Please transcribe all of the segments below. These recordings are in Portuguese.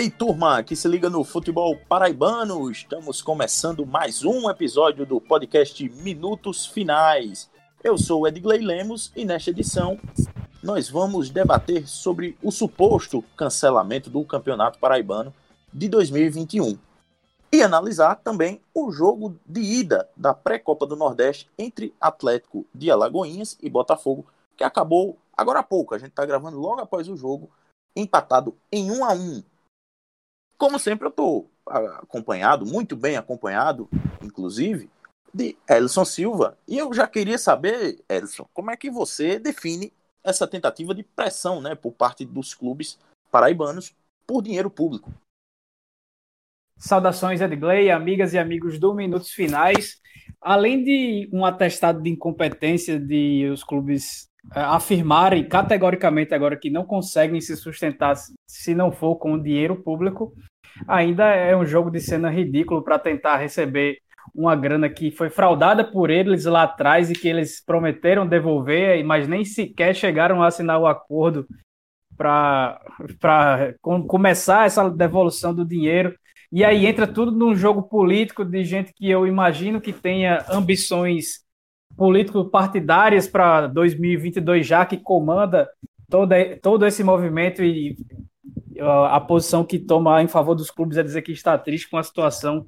Ei, turma, que se liga no futebol paraibano, estamos começando mais um episódio do podcast Minutos Finais. Eu sou Edgley Lemos e nesta edição nós vamos debater sobre o suposto cancelamento do Campeonato Paraibano de 2021 e analisar também o jogo de ida da pré-copa do Nordeste entre Atlético de Alagoinhas e Botafogo, que acabou agora há pouco. A gente está gravando logo após o jogo, empatado em 1 a 1 como sempre, eu estou acompanhado, muito bem acompanhado, inclusive, de Elson Silva. E eu já queria saber, Elson, como é que você define essa tentativa de pressão né, por parte dos clubes paraibanos por dinheiro público? Saudações, Edgley, amigas e amigos do Minutos Finais. Além de um atestado de incompetência de os clubes é, afirmarem categoricamente agora que não conseguem se sustentar se não for com dinheiro público, ainda é um jogo de cena ridículo para tentar receber uma grana que foi fraudada por eles lá atrás e que eles prometeram devolver, mas nem sequer chegaram a assinar o acordo para começar essa devolução do dinheiro. E aí entra tudo num jogo político de gente que eu imagino que tenha ambições político-partidárias para 2022 já, que comanda todo, todo esse movimento e a posição que toma em favor dos clubes é dizer que está triste com a situação.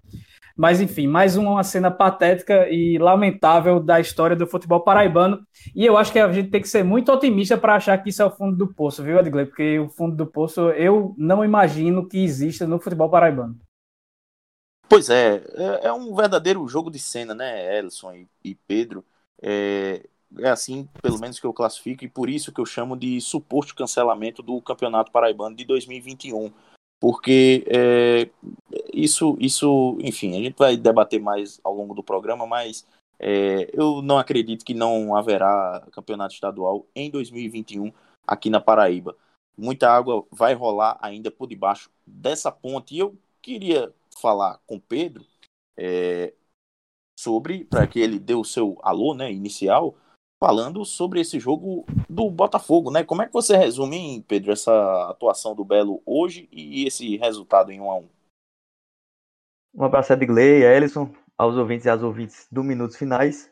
Mas, enfim, mais uma cena patética e lamentável da história do futebol paraibano. E eu acho que a gente tem que ser muito otimista para achar que isso é o fundo do poço, viu, Edgley? Porque o fundo do poço eu não imagino que exista no futebol paraibano. Pois é, é, é um verdadeiro jogo de cena, né, Elson e, Pedro? É, é assim, pelo menos que eu classifico, e por isso que eu chamo de suposto cancelamento do Campeonato Paraibano de 2021. Porque é, isso, isso, enfim, a gente vai debater mais ao longo do programa, mas é, eu não acredito que não haverá campeonato estadual em 2021 aqui na Paraíba. Muita água vai rolar ainda por debaixo dessa ponte. E eu queria falar com Pedro é, sobre, para que ele dê o seu alô né, inicial, falando sobre esse jogo do Botafogo, né? Como é que você resume, Pedro, essa atuação do Belo hoje e esse resultado em 1 a 1 Um abraço a Edgley, Ellison, aos ouvintes e às ouvintes do Minutos Finais.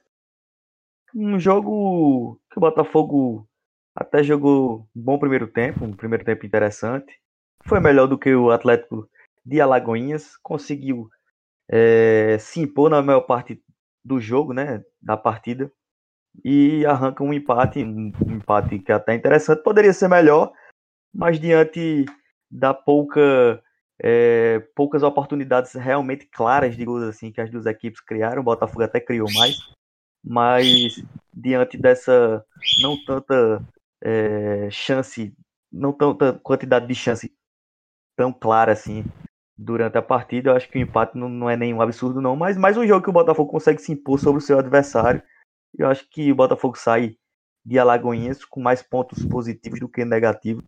Um jogo que o Botafogo até jogou um bom primeiro tempo, um primeiro tempo interessante. Foi melhor do que o Atlético de Alagoinhas, conseguiu é, se impor na maior parte do jogo, né, da partida, e arranca um empate, um, empate que é até interessante, poderia ser melhor, mas diante da pouca é, poucas oportunidades realmente claras, digamos assim, que as duas equipes criaram, o Botafogo até criou mais, mas diante dessa não tanta é, chance, não tanta quantidade de chance tão clara assim durante a partida. Eu acho que o empate não, não é nenhum absurdo, não. Mas mais um jogo que o Botafogo consegue se impor sobre o seu adversário. Eu acho que o Botafogo sai de Alagoinhas com mais pontos positivos do que negativos.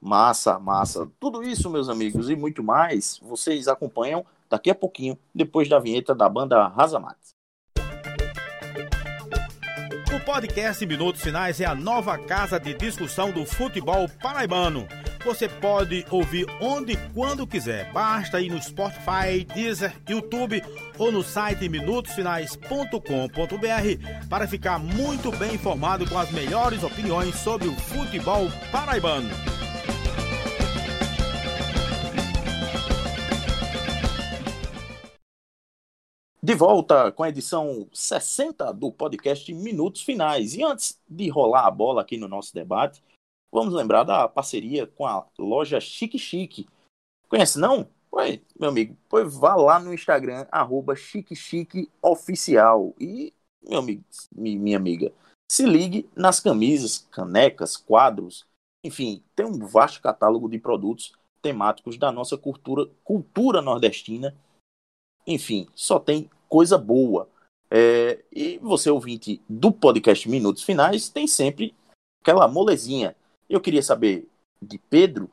Massa, massa. Tudo isso, meus amigos, e muito mais, vocês acompanham daqui a pouquinho, depois da vinheta da banda Razamates. O podcast Minutos Finais é a nova casa de discussão do futebol paraibano você pode ouvir onde e quando quiser. Basta ir no Spotify, Deezer, YouTube ou no site minutosfinais.com.br para ficar muito bem informado com as melhores opiniões sobre o futebol paraibano. De volta com a edição 60 do podcast Minutos Finais. E antes de rolar a bola aqui no nosso debate, Vamos lembrar da parceria com a loja Chique Chique. Conhece não? Pois, meu amigo, pois vá lá no Instagram, arroba Chique Chique Oficial. E, meu amigo, minha amiga, se ligue nas camisas, canecas, quadros, enfim, tem um vasto catálogo de produtos temáticos da nossa cultura, cultura nordestina. Enfim, só tem coisa boa. É, e você, ouvinte do podcast Minutos Finais, tem sempre aquela molezinha eu queria saber de Pedro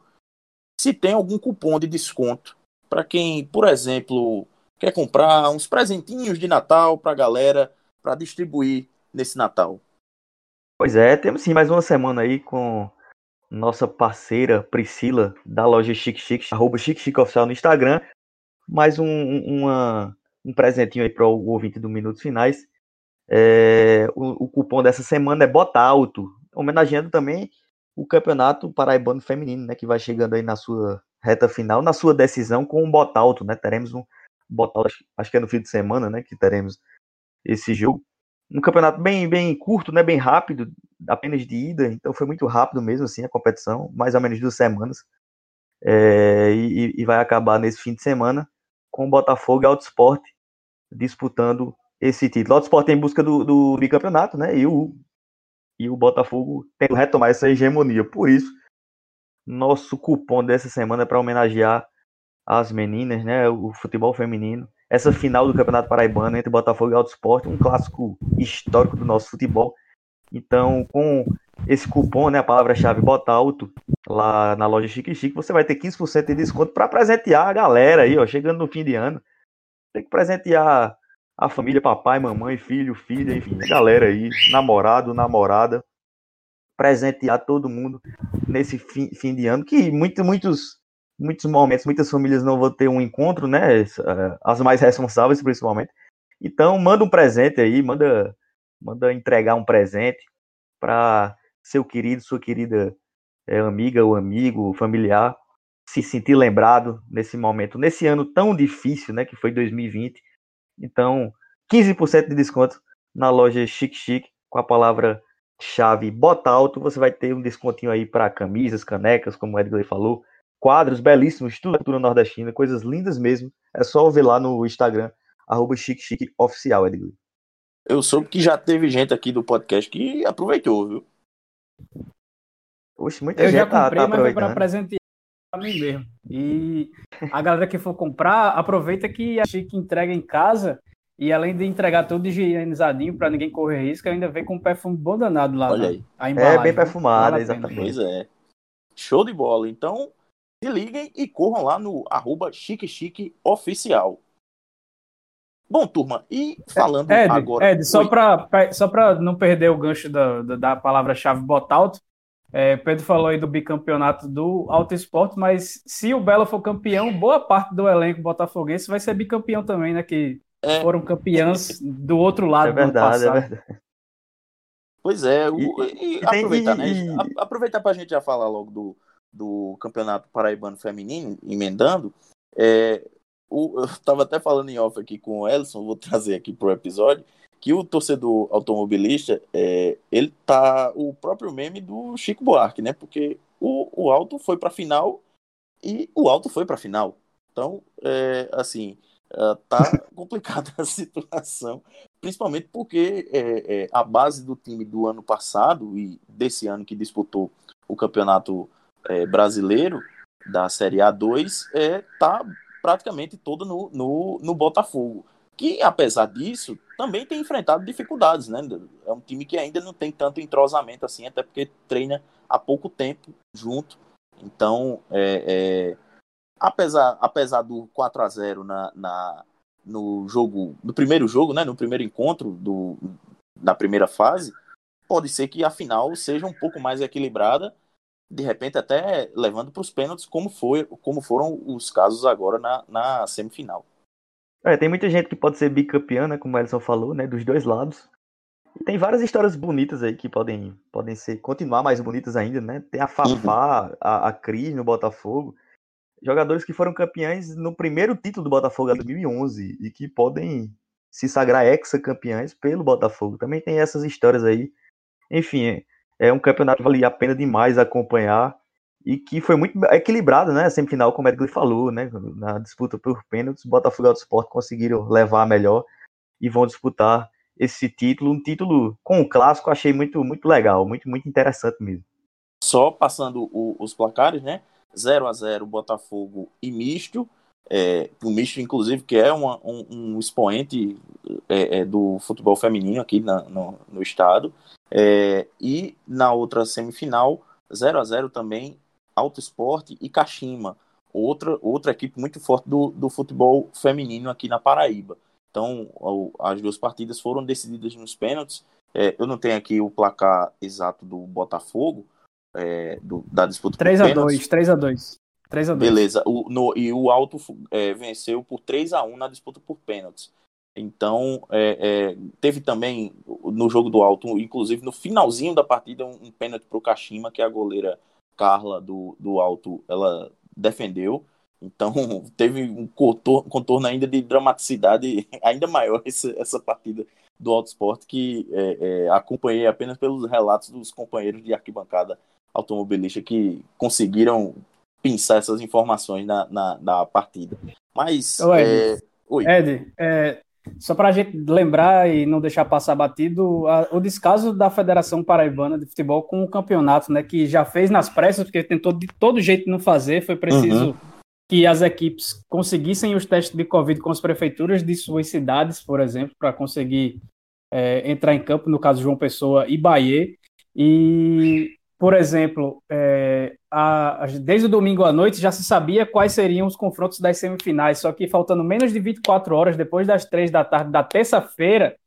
se tem algum cupom de desconto para quem, por exemplo, quer comprar uns presentinhos de Natal para a galera para distribuir nesse Natal. Pois é, temos sim mais uma semana aí com nossa parceira Priscila, da loja Chique Chique, arroba Chique Chique Oficial no Instagram. Mais um, uma, um presentinho aí para o ouvinte do Minutos Finais. É, o, o, cupom dessa semana é Bota Alto, homenageando também o Campeonato Paraibano Feminino, né, que vai chegando aí na sua reta final, na sua decisão com um Bota Alto, né? Teremos um Bota Alto, acho que é no fim de semana, né, que teremos esse jogo um campeonato bem, bem curto, né, bem rápido, apenas de ida, então foi muito rápido mesmo assim a competição, mais ou menos duas semanas, é, e, e, vai acabar nesse fim de semana com o Botafogo e Alto Esporte disputando esse título. O Esporte em busca do, do bicampeonato, né, e o, e o Botafogo tendo retomar essa hegemonia, por isso nosso cupom dessa semana é para homenagear as meninas, né, o futebol feminino, essa final do Campeonato Paraibano entre Botafogo e Alto Esporte, um clássico histórico do nosso futebol. Então, com esse cupom, né, a palavra-chave Bota Alto, lá na loja Chique Chique, você vai ter 15% de desconto para presentear a galera aí, ó, chegando no fim de ano. Tem que presentear a família, papai, mamãe, filho, filha, enfim, a galera aí, namorado, namorada, presentear todo mundo nesse fim, fim de ano, que muito, muitos muitos momentos, muitas famílias não vão ter um encontro, né? Eh, as mais responsáveis, principalmente. Então, manda um presente aí, manda, manda entregar um presente para seu querido, sua querida é, amiga ou amigo, familiar, se sentir lembrado nesse momento, nesse ano tão difícil, né? Que foi 2020. Então, 15% de desconto na loja Chic Chic com a palavra chave bota alto, você vai ter um descontinho aí para camisas, canecas, como o Edgley falou, quadros belíssimos, tudo cultura nordestina, coisas lindas mesmo. É só ver lá no Instagram, arroba chique, chique oficial, Edgley. Eu soube que já teve gente aqui do podcast que aproveitou, viu? Oxe, muita eu gente já tá, comprei, tá, tá mas foi para presentear a mim mesmo. E a galera que for comprar, aproveita que a Chique entrega em casa e além de entregar tudo higienizadinho para ninguém correr risco, ainda vem com um perfume bom danado lá. Olha aí. é bem perfumado, exatamente. Pois é. Show de bola. Então, se liguem e corram lá no arroba Chique Chique Oficial. Bom, turma, e falando Ed, agora. Ed, só para só não perder o gancho da, da, da palavra-chave botalto, é, Pedro falou aí do bicampeonato do Alto Esporte, mas se o Belo for campeão, boa parte do elenco botafoguense vai ser bicampeão também, né? Que é. foram campeãs do outro lado é verdade, É verdade. Pois é, o, e, e, aproveitar, né? Aproveitar para a gente já falar logo do, do Campeonato Paraibano Feminino, emendando, é, o, eu estava até falando em off aqui com o Elson, vou trazer aqui para o episódio, que o torcedor automobilista, é, ele tá o próprio meme do Chico Buarque, né? Porque o, o Alto foi para a final e o Alto foi para a final. Então, é, assim, é, tá complicada a situação, principalmente porque é, é, a base do time do ano passado e desse ano que disputou o campeonato é, brasileiro da Série A2 está é, tá praticamente todo no, no, no Botafogo. Que, apesar disso, também tem enfrentado dificuldades, né? É um time que ainda não tem tanto entrosamento assim, até porque treina há pouco tempo junto. Então, é, é, apesar, apesar do 4 a 0 na, na, no jogo, no primeiro jogo, né? No primeiro encontro do, da primeira fase, pode ser que a final seja um pouco mais equilibrada de repente até levando para os pênaltis, como, foi, como foram os casos agora na, na semifinal. É, tem muita gente que pode ser bicampeã, né, como o Elson falou, né, dos dois lados. E tem várias histórias bonitas aí que podem, podem ser continuar mais bonitas ainda, né? Tem a Fafá, uhum. a, a Cris no Botafogo, jogadores que foram campeões no primeiro título do Botafogo em 2011 e que podem se sagrar ex-campeões pelo Botafogo. Também tem essas histórias aí. Enfim, é um campeonato que valia a pena demais acompanhar e que foi muito equilibrado, né? Semifinal, como o Edgley falou, né? Na disputa por pênaltis, Botafogo e Sport conseguiram levar a melhor e vão disputar esse título, um título com o clássico, achei muito muito legal, muito muito interessante mesmo. Só passando o, os placares, né? 0 a 0 Botafogo e Misto, é, o Misto, inclusive, que é uma, um, um, expoente é, é, do futebol feminino aqui na, no, no estado. É, e na outra semifinal, 0 a 0 também, Alto Esporte e Kashima, outra, outra equipe muito forte do, do futebol feminino aqui na Paraíba. Então, as duas partidas foram decididas nos pênaltis. É, eu não tenho aqui o placar exato do Botafogo, é, do, da disputa 3 a 2 3 a 2 3 a 2 Beleza, o, no, e o Alto é, venceu por 3 a 1 na disputa por pênaltis. Então, é, é, teve também no jogo do Alto, inclusive no finalzinho da partida, um, um pênalti para o Kashima, que a goleira Carla do, do Alto ela defendeu. Então, teve um contorno, contorno ainda de dramaticidade ainda maior essa, essa partida do Alto Esporte, que é, é, acompanhei apenas pelos relatos dos companheiros de arquibancada automobilista que conseguiram pensar essas informações na, na, na partida. Mas. Ed, é... Oi. Ed é, só para a gente lembrar e não deixar passar batido, a, o descaso da Federação Paraibana de Futebol com o campeonato, né? Que já fez nas pressas, porque tentou de todo jeito não fazer, foi preciso. Uhum que as equipes conseguissem os testes de Covid com as prefeituras de suas cidades, por exemplo, para conseguir é, entrar em campo, no caso João Pessoa e Bahia. E, por exemplo, é, a, desde o domingo à noite já se sabia quais seriam os confrontos das semifinais, só que faltando menos de 24 horas depois das três da tarde da terça-feira,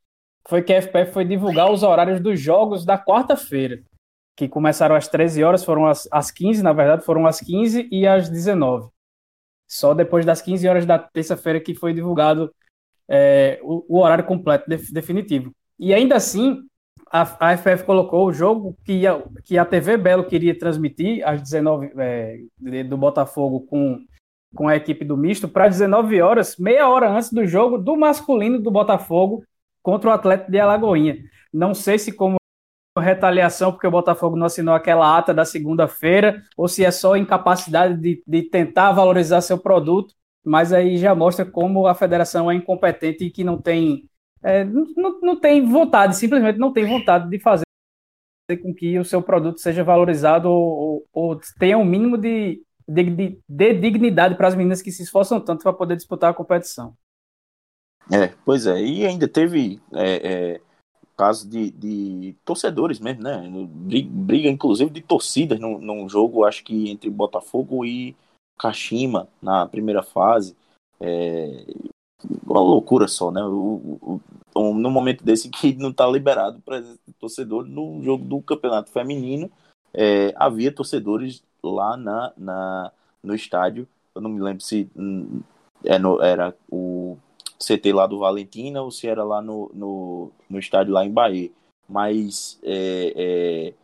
foi que a FPF foi divulgar os horários dos jogos da quarta-feira, que começaram às 13 horas, foram às, às 15, na verdade, foram às 15 e às 19. Só depois das 15 horas da terça-feira que foi divulgado é, o, o, horário completo de, definitivo. E ainda assim, a, a FF colocou o jogo que, ia, que a TV Belo queria transmitir às 19 é, do Botafogo com, com a equipe do misto para 19 horas, meia hora antes do jogo do masculino do Botafogo contra o Atlético de Alagoinha. Não sei se como retaliação porque o Botafogo não assinou aquela ata da segunda-feira, ou se é só incapacidade de, de tentar valorizar seu produto, mas aí já mostra como a federação é incompetente e que não tem, é, não, não tem vontade, simplesmente não tem vontade de fazer com que o seu produto seja valorizado ou, ou, ou tenha um mínimo de, de, de, de dignidade para as meninas que se esforçam tanto para poder disputar a competição. É, pois é, e ainda teve é, é caso de, de torcedores mesmo, né? Briga, inclusive, de torcidas num, num jogo, acho que entre Botafogo e Kashima, na primeira fase. É uma loucura só, né? O, o, no momento desse que não está liberado para torcedor no jogo do campeonato feminino, é, havia torcedores lá na, na, no estádio. Eu não me lembro se hum, é no, era o CT lá do Valentina ou se era lá no, no, no estádio lá em Bahia. Mas é, é,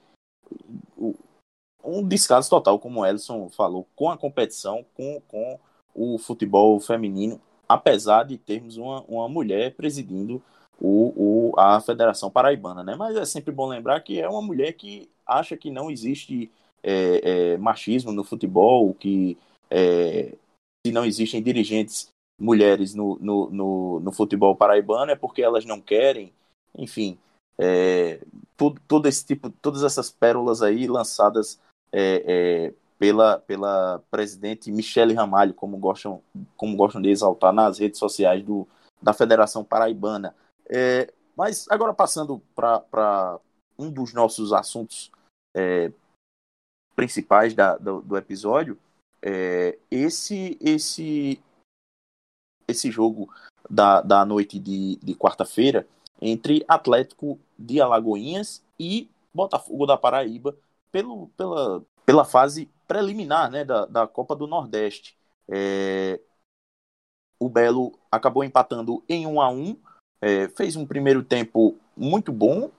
um descaso total, como o Ellison falou, com a competição, com, com o futebol feminino, apesar de termos uma, uma mulher presidindo o, o, a Federação Paraibana, né? Mas é sempre bom lembrar que é uma mulher que acha que não existe é, é, machismo no futebol, que é, se não existem dirigentes mulheres no, no, no, no, futebol paraibano é porque elas não querem, enfim, é, tudo, todo esse tipo, todas essas pérolas aí lançadas é, é, pela, pela presidente Michele Ramalho, como gostam, como gostam de exaltar nas redes sociais do, da Federação Paraibana. É, mas agora passando para um dos nossos assuntos é, principais da, do, do episódio, é, esse, esse esse jogo da, da noite de, de quarta-feira entre Atlético de Alagoinhas e Botafogo da Paraíba pelo, pela, pela fase preliminar né, da, da Copa do Nordeste. É, o Belo acabou empatando em 1 a 1 é, fez um primeiro tempo muito bom,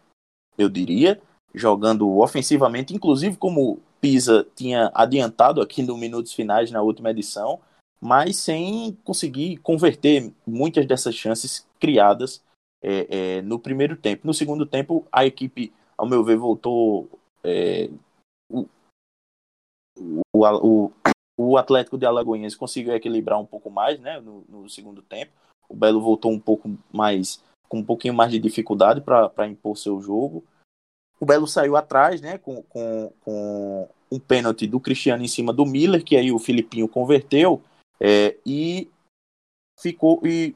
eu diria, jogando ofensivamente, inclusive como Pisa tinha adiantado aqui no minutos finais na última edição, mas sem conseguir converter muitas dessas chances criadas é, é, no primeiro tempo. No segundo tempo, a equipe, ao meu ver, voltou. É, o, o, o, Atlético de Alagoinhas conseguiu equilibrar um pouco mais né, no, no segundo tempo. O Belo voltou um pouco mais, com um pouquinho mais de dificuldade para impor seu jogo. O Belo saiu atrás, né, com, com, com um pênalti do Cristiano em cima do Miller, que aí o Filipinho converteu. É, e ficou e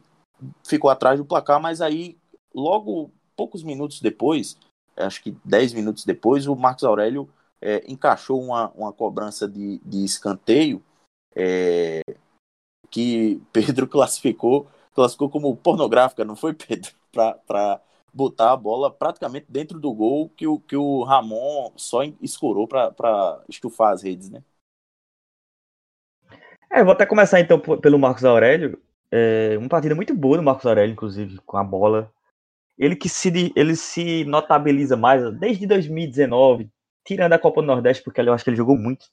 ficou atrás do placar, mas aí logo poucos minutos depois, acho que 10 minutos depois, o Marcos Aurélio é, encaixou uma, uma cobrança de, de escanteio é, que Pedro classificou classificou como pornográfica, não foi Pedro? Para botar a bola praticamente dentro do gol que o, que o Ramon só escorou para estufar as redes, né? É, vou até começar então pelo Marcos Aurélio. É, uma partida muito boa do Marcos Aurélio, inclusive, com a bola. Ele que se, ele se notabiliza mais desde 2019, tirando a Copa do Nordeste, porque eu acho que ele jogou muito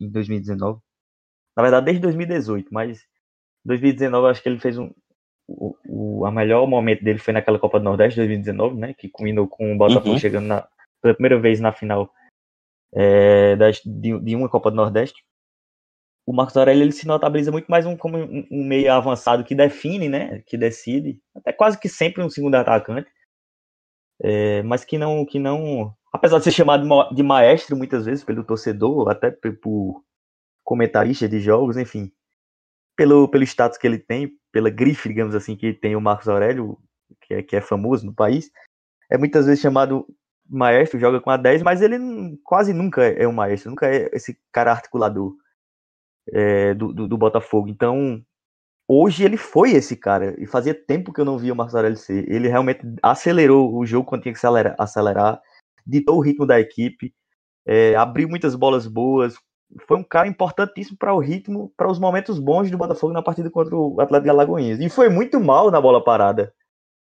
em 2019. Na verdade, desde 2018, mas 2019 eu acho que ele fez um. O, o a melhor momento dele foi naquela Copa do Nordeste 2019, né? Que combinou com o Botafogo uhum. chegando na, pela primeira vez na final é, das, de, de, uma Copa do Nordeste. O Marcos Aurélio ele se notabiliza muito mais um, como um, um meio avançado que define, né? Que decide, até quase que sempre um segundo atacante. É, mas que não, que não apesar de ser chamado de maestro muitas vezes pelo torcedor, até por comentarista de jogos, enfim, pelo, pelo status que ele tem, pela grife, digamos assim, que tem o Marcos Aurélio, que é, que é famoso no país, é muitas vezes chamado maestro, joga com a 10, mas ele quase nunca é um maestro, nunca é esse cara articulador é, do, do, do, Botafogo. Então, hoje ele foi esse cara, e fazia tempo que eu não via o Marcos Aurélio ser. Ele realmente acelerou o jogo quando tinha que acelerar, acelerar ditou o ritmo da equipe, é, abriu muitas bolas boas, foi um cara importantíssimo para o ritmo, para os momentos bons do Botafogo na partida contra o Atlético Alagoinhas. E foi muito mal na bola parada.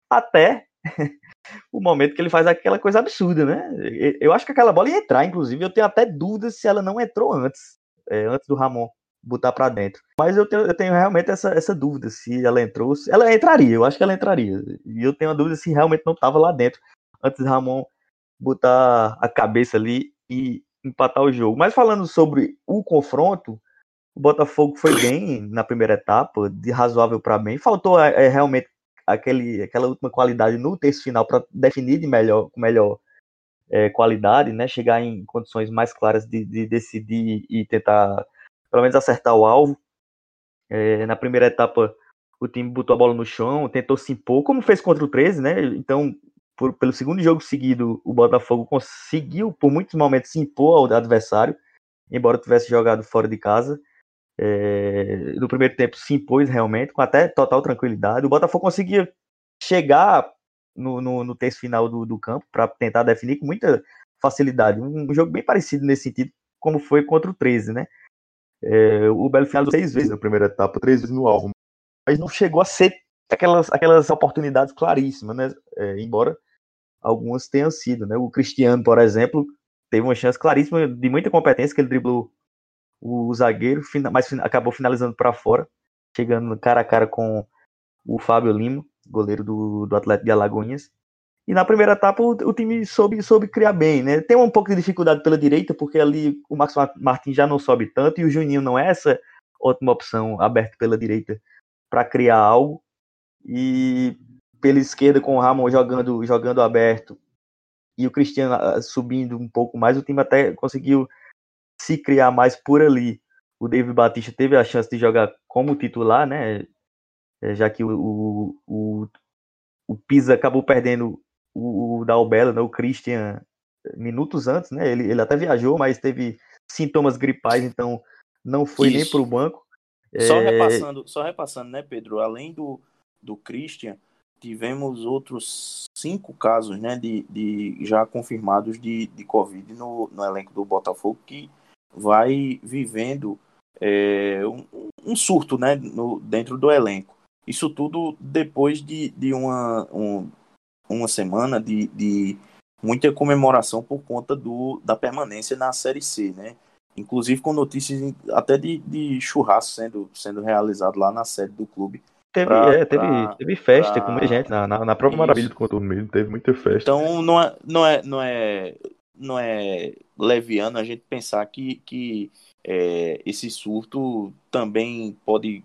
Até o momento que ele faz aquela coisa absurda, né? Eu acho que aquela bola ia entrar, inclusive. Eu tenho até dúvidas se ela não entrou antes, é, antes do Ramon botar para dentro. Mas eu tenho, eu tenho realmente essa, essa dúvida se ela entrou. Se ela entraria, eu acho que ela entraria. E eu tenho a dúvida se realmente não estava lá dentro antes do Ramon botar a cabeça ali e empatar o jogo. Mas falando sobre o confronto, o Botafogo foi bem na primeira etapa, de razoável para bem. Faltou é, é, realmente aquele, aquela última qualidade no terço final para definir de melhor, com melhor é, qualidade, né? Chegar em condições mais claras de, de, decidir e tentar, pelo menos, acertar o alvo. É, na primeira etapa, o time botou a bola no chão, tentou se impor, como fez contra o 13, né? Então, por, pelo segundo jogo seguido, o Botafogo conseguiu, por muitos momentos, se impor ao adversário, embora tivesse jogado fora de casa. É, no primeiro tempo se impôs realmente, com até total tranquilidade. O Botafogo conseguia chegar no, no, no terço final do, do campo para tentar definir com muita facilidade. Um, um, jogo bem parecido nesse sentido, como foi contra o 13, né? É, o Belo finalizou seis vezes na primeira etapa, três vezes no alvo, mas não chegou a ser aquelas, aquelas oportunidades claríssimas, né? É, embora algumas tenham sido, né? O Cristiano, por exemplo, teve uma chance claríssima de muita competência que ele driblou o zagueiro, mas acabou finalizando para fora, chegando cara a cara com o Fábio Lima, goleiro do, do Atlético de Alagoinhas. E na primeira etapa o, o, time soube, soube criar bem, né? Tem um pouco de dificuldade pela direita, porque ali o Marcos Martins já não sobe tanto e o Juninho não é essa ótima opção aberta pela direita para criar algo. E pela esquerda com o Ramon jogando, jogando aberto e o Cristiano ah, subindo um pouco mais, o time até conseguiu se criar mais por ali. O David Batista teve a chance de jogar como titular, né? É, já que o, o, o Pisa acabou perdendo o, o Dalbella, né? o Christian, minutos antes, né? Ele, ele até viajou, mas teve sintomas gripais, então não foi Isso. nem para o banco. Só, é... repassando, só repassando, né, Pedro? Além do, do Christian, tivemos outros cinco casos né, de, de já confirmados de, de Covid no, no elenco do Botafogo, que vai vivendo é, um, um, surto né, no, dentro do elenco. Isso tudo depois de, de uma, um, uma semana de, de muita comemoração por conta do, da permanência na Série C, né? Inclusive com notícias até de, de churrasco sendo, sendo realizado lá na sede do clube Teve, pra, é, teve, pra, teve festa pra... com muita gente. Na, na, na própria Isso. Maravilha do Contorno mesmo, teve muita festa. Então não é, não é, não é, não é leviano a gente pensar que, que é, esse surto também pode,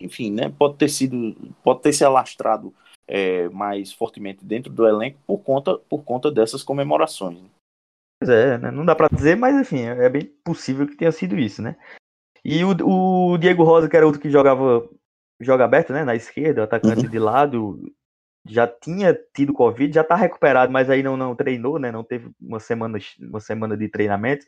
enfim, né, pode ter sido, pode ter se alastrado é, mais fortemente dentro do elenco por conta, por conta dessas comemorações. Né? Pois é, né? não dá para dizer, mas enfim, é bem possível que tenha sido isso, né? E o, o Diego Rosa, que era outro que jogava joga aberto, né, na esquerda, o atacante uhum. de lado, já tinha tido Covid, já tá recuperado, mas aí não, não treinou, né, não teve uma semana, uma semana de treinamento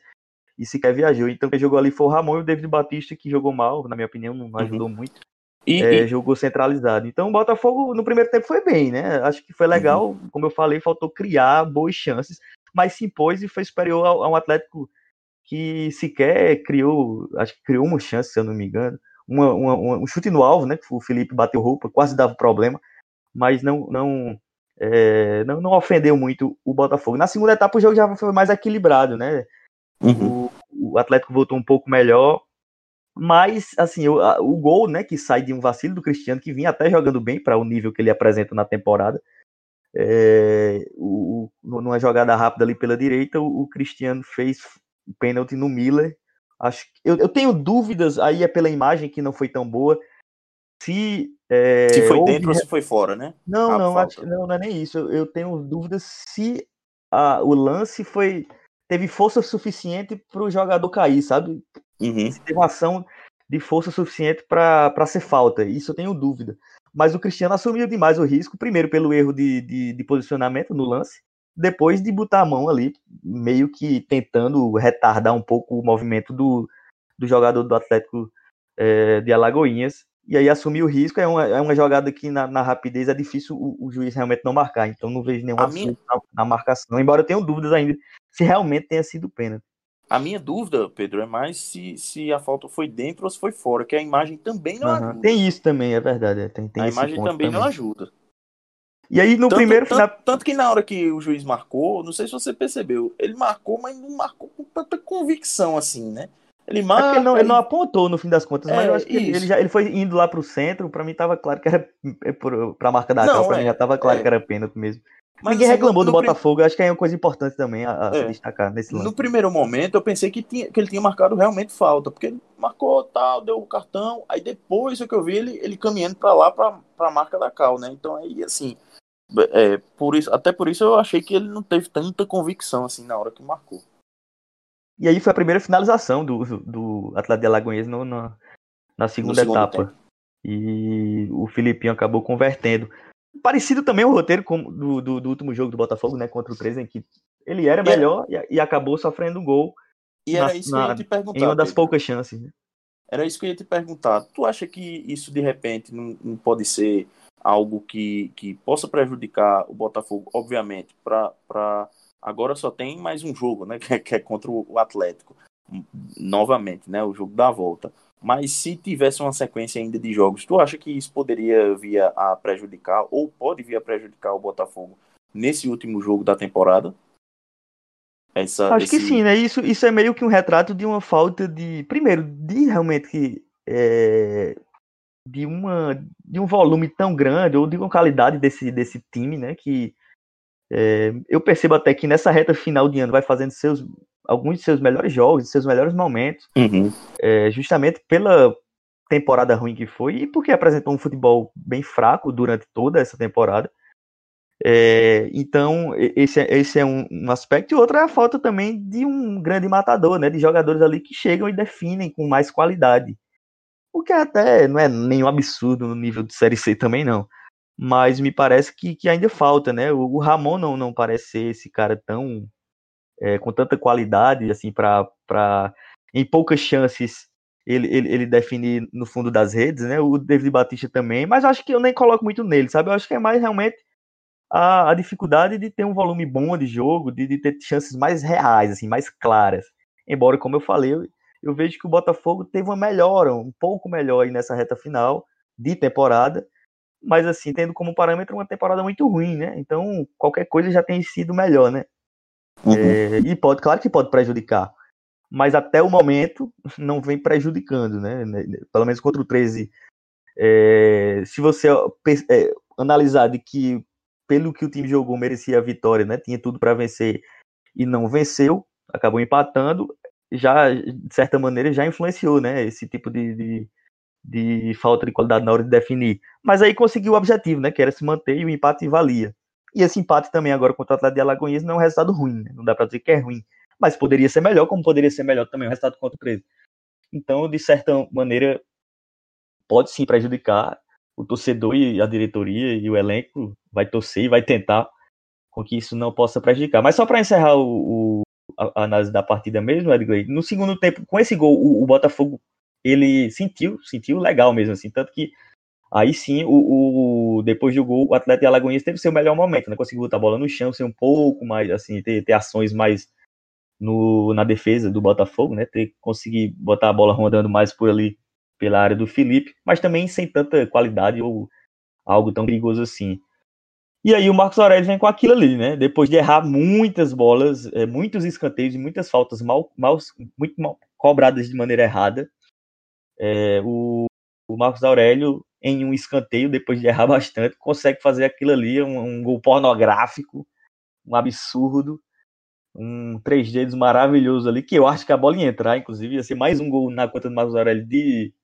e sequer viajou. Então quem jogou ali foi o Ramon e o David Batista, que jogou mal, na minha opinião, não uhum. ajudou uhum. muito. e, é, e... jogou centralizado. Então o Botafogo no primeiro tempo foi bem, né? Acho que foi legal, uhum. como eu falei, faltou criar boas chances, mas se impôs e foi superior a, a um Atlético que sequer criou, acho que criou uma chance, se eu não me engano, uma, uma, um chute no alvo, né? Que o Felipe bateu roupa, quase dava problema, mas não não, é, não, não ofendeu muito o Botafogo. Na segunda etapa o jogo já foi mais equilibrado, né? Uhum. O, o Atlético voltou um pouco melhor, mas, assim, o, a, o gol, né, que sai de um vacilo do Cristiano, que vinha até jogando bem para o nível que ele apresenta na temporada, é, o, numa jogada rápida ali pela direita, o, o Cristiano fez o pênalti no Miller. Acho eu, eu tenho dúvidas, aí é pela imagem que não foi tão boa, se. É, se foi dentro ou se foi fora, né? Não, a não, acho, não, não é nem isso. Eu, eu tenho dúvidas se a, o lance foi teve força suficiente para o jogador cair, sabe? Uhum. Se teve uma ação de força suficiente para ser falta. Isso eu tenho dúvida. Mas o Cristiano assumiu demais o risco, primeiro pelo erro de, de, de posicionamento no lance, depois de botar a mão ali, meio que tentando retardar um pouco o movimento do, do jogador do Atlético é, de Alagoinhas. E aí assumir o risco é uma, é uma jogada que na, na rapidez é difícil o, o, juiz realmente não marcar. Então não vejo nenhum minha... na, marcação, embora eu tenha dúvidas ainda se realmente tenha sido pênalti. A minha dúvida, Pedro, é mais se, se a falta foi dentro ou se foi fora, que a imagem também não uhum. ajuda. Tem isso também, é verdade. É, tem, tem a imagem também, também, não ajuda. E aí no tanto, primeiro tanto, final... tanto, que na hora que o juiz marcou, não sei se você percebeu, ele marcou, mas não marcou com tanta convicção assim, né? Ele marca. É ele, não, ele não apontou no fim das contas, é, mas eu acho que ele, já, ele foi indo lá pro centro, para mim tava claro que era é, pra marca da não, pra é, mim já tava claro é. que era pênalti mesmo. Mas, Ninguém assim, reclamou no, do Botafogo, prim... acho que é uma coisa importante também a, a é. destacar nesse lance. No primeiro momento, eu pensei que, tinha, que ele tinha marcado realmente falta, porque ele marcou tal, deu o cartão, aí depois o que eu vi ele, ele caminhando para lá, para a marca da Cal, né? Então aí, assim, é, por isso, até por isso eu achei que ele não teve tanta convicção, assim, na hora que marcou. E aí foi a primeira finalização do, do Atlético de Alagoas no, no, na segunda etapa. Tempo. E o Filipinho acabou convertendo. Parecido também o roteiro com, do, do, do, último jogo do Botafogo, né? Contra o 13, em que ele era é melhor e, e, acabou sofrendo um gol. E era na, isso que eu ia te perguntar. Em uma das Pedro. poucas chances, né? Era isso que eu ia te perguntar. Tu acha que isso de repente não, não pode ser algo que, que possa prejudicar o Botafogo, obviamente, para agora só tem mais um jogo, né, que é, que é contra o Atlético, novamente, né, o jogo da volta. Mas se tivesse uma sequência ainda de jogos, tu acha que isso poderia vir a prejudicar ou pode vir a prejudicar o Botafogo nesse último jogo da temporada? Essa, Acho esse... que sim, né? Isso, isso é meio que um retrato de uma falta de, primeiro, de realmente é, de uma de um volume tão grande ou de uma qualidade desse, desse time, né? Que é, eu percebo até que nessa reta final de ano vai fazendo seus alguns de seus melhores jogos, seus melhores momentos, uhum. é, justamente pela temporada ruim que foi e porque apresentou um futebol bem fraco durante toda essa temporada. É, então, esse, é, esse é um, um, aspecto. E outro é a falta também de um grande matador, né? De jogadores ali que chegam e definem com mais qualidade. O que até não é nenhum absurdo no nível de Série C também, não. Mas me parece que, que ainda falta, né? O, o Ramon não, não parece ser esse cara tão. É, com tanta qualidade, assim, para em poucas chances ele, ele, ele definir no fundo das redes, né? O David Batista também, mas acho que eu nem coloco muito nele, sabe? Eu acho que é mais realmente a, a dificuldade de ter um volume bom de jogo, de, de ter chances mais reais, assim, mais claras. Embora, como eu falei, eu vejo que o Botafogo teve uma melhora, um pouco melhor aí nessa reta final de temporada, mas assim, tendo como parâmetro uma temporada muito ruim, né? Então, qualquer coisa já tem sido melhor, né? Uhum. É, e pode, claro que pode prejudicar, mas até o momento não vem prejudicando, né? Pelo menos contra o 13. É, se você é, analisar de que pelo que o time jogou merecia a vitória, né? Tinha tudo para vencer e não venceu, acabou empatando já, de certa maneira, já influenciou, né? Esse tipo de, de, de, falta de qualidade na hora de definir. Mas aí conseguiu o objetivo, né? Que era se manter e o empate valia. E esse empate também agora contra o Atlético de Alagoas não é um resultado ruim, né? Não dá para dizer que é ruim. Mas poderia ser melhor, como poderia ser melhor também o resultado contra o 13. Então, de certa maneira, pode sim prejudicar o torcedor e a diretoria e o elenco vai torcer e vai tentar com que isso não possa prejudicar. Mas só para encerrar o, o, a análise da partida mesmo, Edgley, no segundo tempo, com esse gol, o, o, Botafogo ele sentiu, sentiu legal mesmo, assim, tanto que Aí sim, o, o, depois do gol, o Atlético Alagoinhas teve seu melhor momento, né? Conseguiu botar a bola no chão, ser um pouco mais, assim, ter, ter ações mais no, na defesa do Botafogo, né? Ter conseguir botar a bola rodando mais por ali pela área do Felipe, mas também sem tanta qualidade ou algo tão perigoso assim. E aí o Marcos Aurélio vem com aquilo ali, né? Depois de errar muitas bolas, é, muitos escanteios e muitas faltas mal, mal, muito mal cobradas de maneira errada, é, o, o, Marcos Aurélio, em um escanteio, depois de errar bastante, consegue fazer aquilo ali, um, um gol pornográfico, um absurdo, um três dedos maravilhoso ali, que eu acho que a bola ia entrar, inclusive, ia ser mais um gol na conta do Marcos Aurélio de,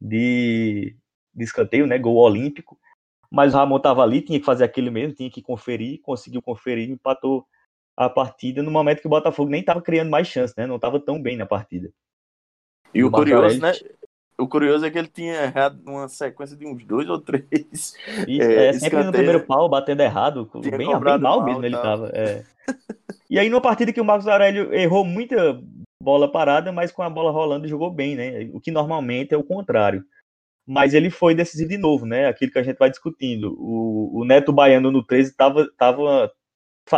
de, de escanteio, né? Gol olímpico. Mas o Ramon estava ali, tinha que fazer aquele mesmo, tinha que conferir, conseguiu conferir, empatou a partida no momento que o Botafogo nem estava criando mais chance, né? Não estava tão bem na partida. E o, o curioso, né? O curioso é que ele tinha errado uma sequência de uns dois ou três. Isso, é, é sempre no primeiro pau, batendo errado. Bem, bem mal, mesmo ele estava. É. e aí, numa partida que o Marcos Aurélio errou muita bola parada, mas com a bola rolando jogou bem, né? O que normalmente é o contrário. Mas ele foi decisivo de novo, né? Aquilo que a gente vai discutindo. O, o Neto Baiano no 13 estava tava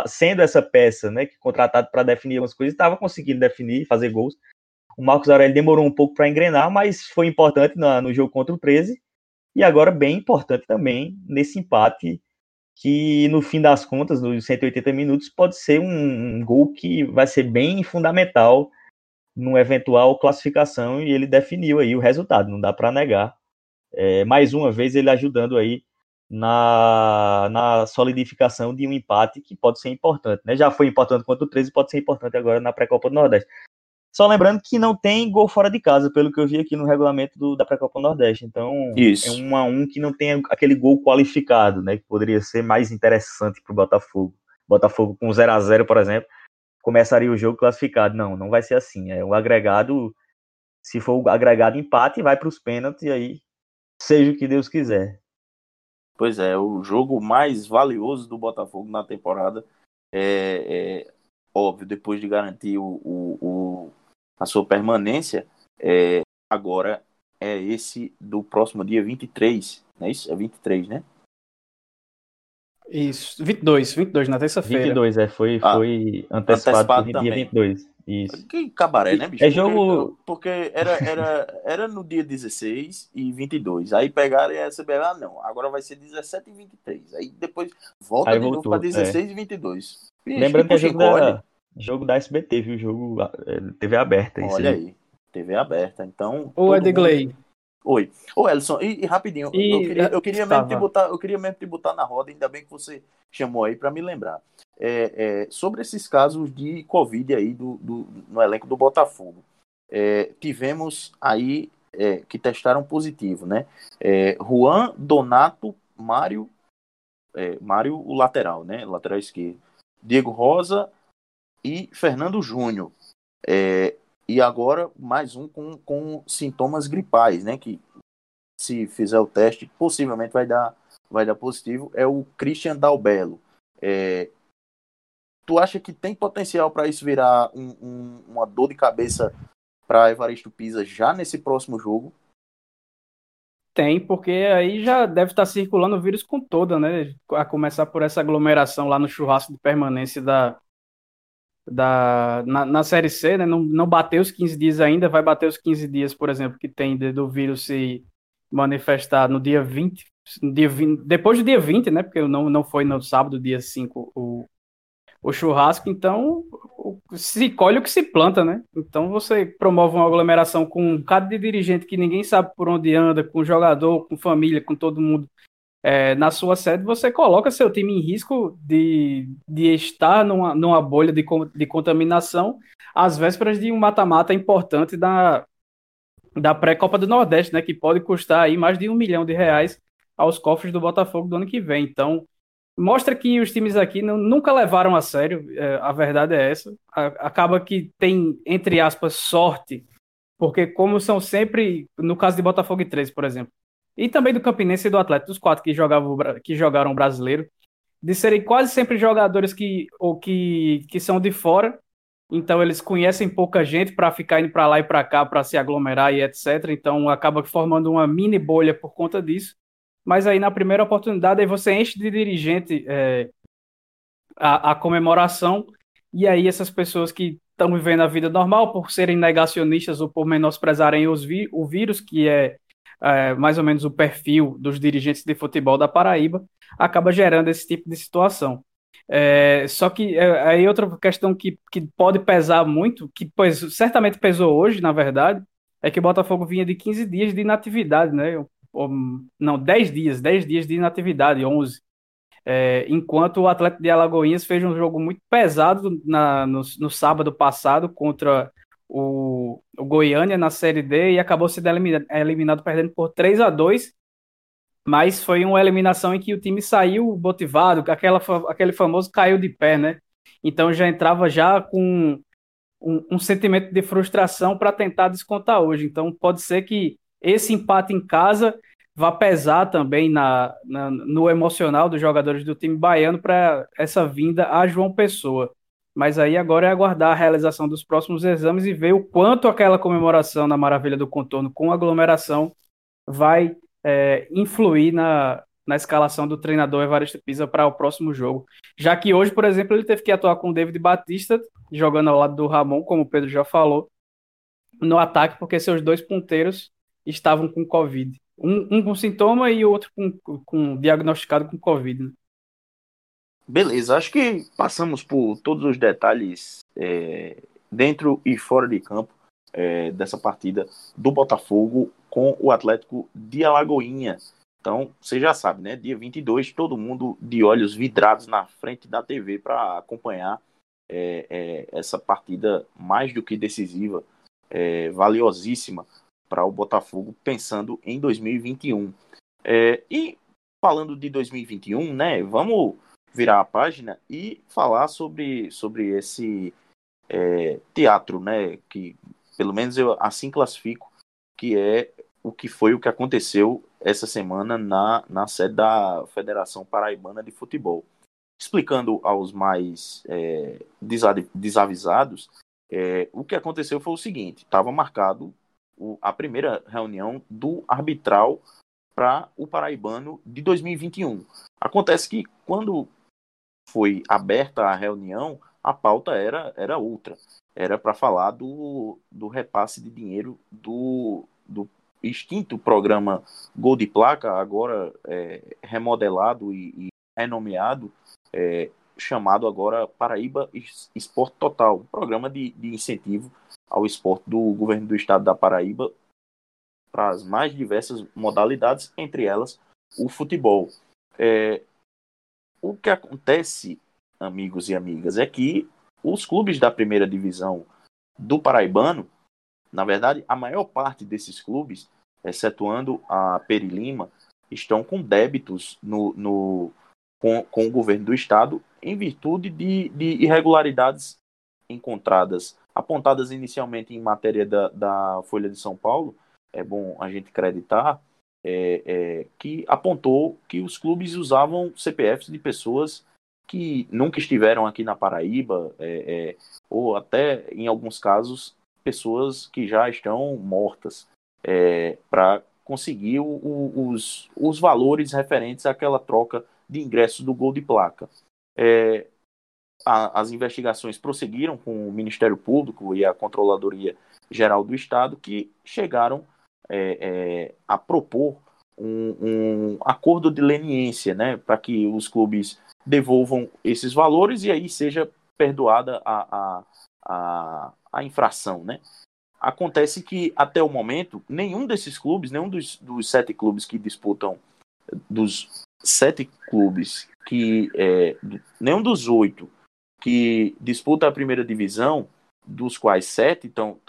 sendo essa peça, né? Que contratado para definir algumas coisas, estava conseguindo definir, fazer gols. O Marcos Aurélio demorou um pouco para engrenar, mas foi importante no, no jogo contra o 13 e agora bem importante também nesse empate que no fim das contas, nos 180 minutos, pode ser um, um gol que vai ser bem fundamental numa eventual classificação e ele definiu aí o resultado, não dá para negar. É, mais uma vez ele ajudando aí na, na solidificação de um empate que pode ser importante, né? Já foi importante contra o 13 pode ser importante agora na pré-copa do Nordeste. Só lembrando que não tem gol fora de casa, pelo que eu vi aqui no regulamento do, da pré-copa Nordeste. Então, Isso. é um a um que não tem aquele gol qualificado, né? Que poderia ser mais interessante para o Botafogo. Botafogo com 0 a 0 por exemplo, começaria o jogo classificado. Não, não vai ser assim. É o agregado, se for o agregado empate, vai para os pênaltis e aí seja o que Deus quiser. Pois é, o jogo mais valioso do Botafogo na temporada é, é óbvio, depois de garantir o, o, o a sua permanência, é, agora é esse do próximo dia 23, não é isso? É 23, né? Isso, 22, 22 na terça-feira. 22, é, foi, ah, foi antecipado, antecipado dia 22. Isso. Que cabaré, né, bicho? É jogo. Porque, porque era, era, era no dia 16 e 22. Aí pegaram e receberam, ah, não, agora vai ser 17 e 23. Aí depois volta Aí de voltou, novo para 16 é. e 22. Bicho, Lembrando que é jogo da, jogo da SBT, viu? Jogo é, TV aberta. Olha aí, TV aberta. Então. Ô, Edgley. Mundo... Oi. Ô, Elson, e, e rapidinho, e, eu queria, eu queria mesmo te botar, eu queria mesmo te botar na roda, ainda bem que você chamou aí para me lembrar. É, é, sobre esses casos de Covid aí do, do no elenco do Botafogo. É, tivemos aí é, que testaram positivo, né? É, Juan, Donato, Mário, é, Mário, o lateral, né? Lateral esquerdo. Diego Rosa e Fernando Júnior. É, e agora mais um com, com sintomas gripais, né? Que se fizer o teste, possivelmente vai dar, vai dar positivo. É o Christian Dalbello. É, tu acha que tem potencial para isso virar um, um, uma dor de cabeça para Evaristo Pisa já nesse próximo jogo? Tem, porque aí já deve estar tá circulando o vírus com toda, né? A começar por essa aglomeração lá no churrasco de permanência da, da, na, na Série C, né, não, não bateu os 15 dias ainda, vai bater os 15 dias, por exemplo, que tem do vírus se manifestar no dia 20, no dia 20, depois do dia 20, né, porque não, não foi no sábado, dia 5, o, o churrasco, então se colhe o que se planta, né? Então você promove uma aglomeração com um cada de dirigente que ninguém sabe por onde anda, com jogador, com família, com todo mundo é, na sua sede, você coloca seu time em risco de, de estar numa, numa bolha de, de contaminação às vésperas de um mata-mata importante da, da pré-Copa do Nordeste, né? Que pode custar aí mais de um milhão de reais aos cofres do Botafogo do ano que vem. Então, mostra que os times aqui não, nunca levaram a sério, é, a verdade é essa. A, acaba que tem, entre aspas, sorte, porque como são sempre, no caso de Botafogo e 13, por exemplo, e também do Campinense e do Atlético, dos quatro que, jogavam, que jogaram brasileiro, de serem quase sempre jogadores que, ou que, que são de fora, então eles conhecem pouca gente para ficar indo para lá e para cá para se aglomerar e etc. Então acaba formando uma mini bolha por conta disso. mas aí na primeira oportunidade aí você enche de dirigente é, a, a comemoração, e aí essas pessoas que estão vivendo a vida normal por serem negacionistas ou por menosprezarem os vi o vírus, que é, é, mais ou menos o perfil dos dirigentes de futebol da Paraíba, acaba gerando esse tipo de situação. É, só que é, aí outra questão que, que pode pesar muito, que pois, certamente pesou hoje, na verdade, é que o Botafogo vinha de 15 dias de inatividade, né? Ou, não, 10 dias, 10 dias de inatividade, 11. É, enquanto o Atlético de Alagoinhas fez um jogo muito pesado na, no, no sábado passado contra o, o, Goiânia na Série D e acabou sendo eliminado, eliminado perdendo por 3 a 2 mas foi uma eliminação em que o time saiu motivado, aquela, aquele famoso caiu de pé, né? Então já entrava já com um, um sentimento de frustração para tentar descontar hoje. Então pode ser que esse empate em casa vai pesar também na, na, no emocional dos jogadores do time baiano para essa vinda a João Pessoa. Mas aí agora é aguardar a realização dos próximos exames e ver o quanto aquela comemoração na Maravilha do Contorno com aglomeração vai é, influir na, na escalação do treinador Evaristo Pisa para o próximo jogo. Já que hoje, por exemplo, ele teve que atuar com o David Batista, jogando ao lado do Ramon, como o Pedro já falou, no ataque, porque seus dois ponteiros estavam com Covid. Um, um com sintoma e o outro com, com diagnosticado com Covid. Né? Beleza, acho que passamos por todos os detalhes é, dentro e fora de campo é, dessa partida do Botafogo com o Atlético de Alagoinha. Então, você já sabe, né? Dia 22, todo mundo de olhos vidrados na frente da TV para acompanhar é, é, essa partida mais do que decisiva, é, valiosíssima para o Botafogo pensando em 2021. É, e falando de 2021, né, vamos virar a página e falar sobre, sobre esse é, teatro, né, que pelo menos eu assim classifico, que é o que foi o que aconteceu essa semana na, na sede da Federação Paraibana de Futebol. Explicando aos mais é, desavisados, é, o que aconteceu foi o seguinte: estava marcado o, a primeira reunião do arbitral para o Paraibano de 2021. Acontece que quando foi aberta a reunião, a pauta era, era outra. Era para falar do, do repasse de dinheiro do, do extinto programa Gol de Placa, agora é, remodelado e, e renomeado, é, chamado agora Paraíba Esporte Total, programa de, de incentivo ao esporte do governo do estado da Paraíba para as mais diversas modalidades, entre elas o futebol. É, o que acontece, amigos e amigas, é que os clubes da primeira divisão do Paraibano, na verdade, a maior parte desses clubes, excetuando a Perilima, estão com débitos no, no com, com, o governo do estado em virtude de, de irregularidades encontradas apontadas inicialmente em matéria da, da Folha de São Paulo, é bom a gente acreditar, é, é, que apontou que os clubes usavam CPFs de pessoas que nunca estiveram aqui na Paraíba, é, é ou até, em alguns casos, pessoas que já estão mortas, é, para conseguir o, o, os, os valores referentes àquela troca de ingressos do gol de placa. É, a, as investigações prosseguiram com o Ministério Público e a Controladoria Geral do Estado, que chegaram é, é, a propor um, um, acordo de leniência, né, para que os clubes devolvam esses valores e aí seja perdoada a, a, a, a infração, né. Acontece que, até o momento, nenhum desses clubes, nenhum dos, dos sete clubes que disputam, dos sete clubes que, é, nenhum dos oito que disputa a primeira divisão, dos quais sete estão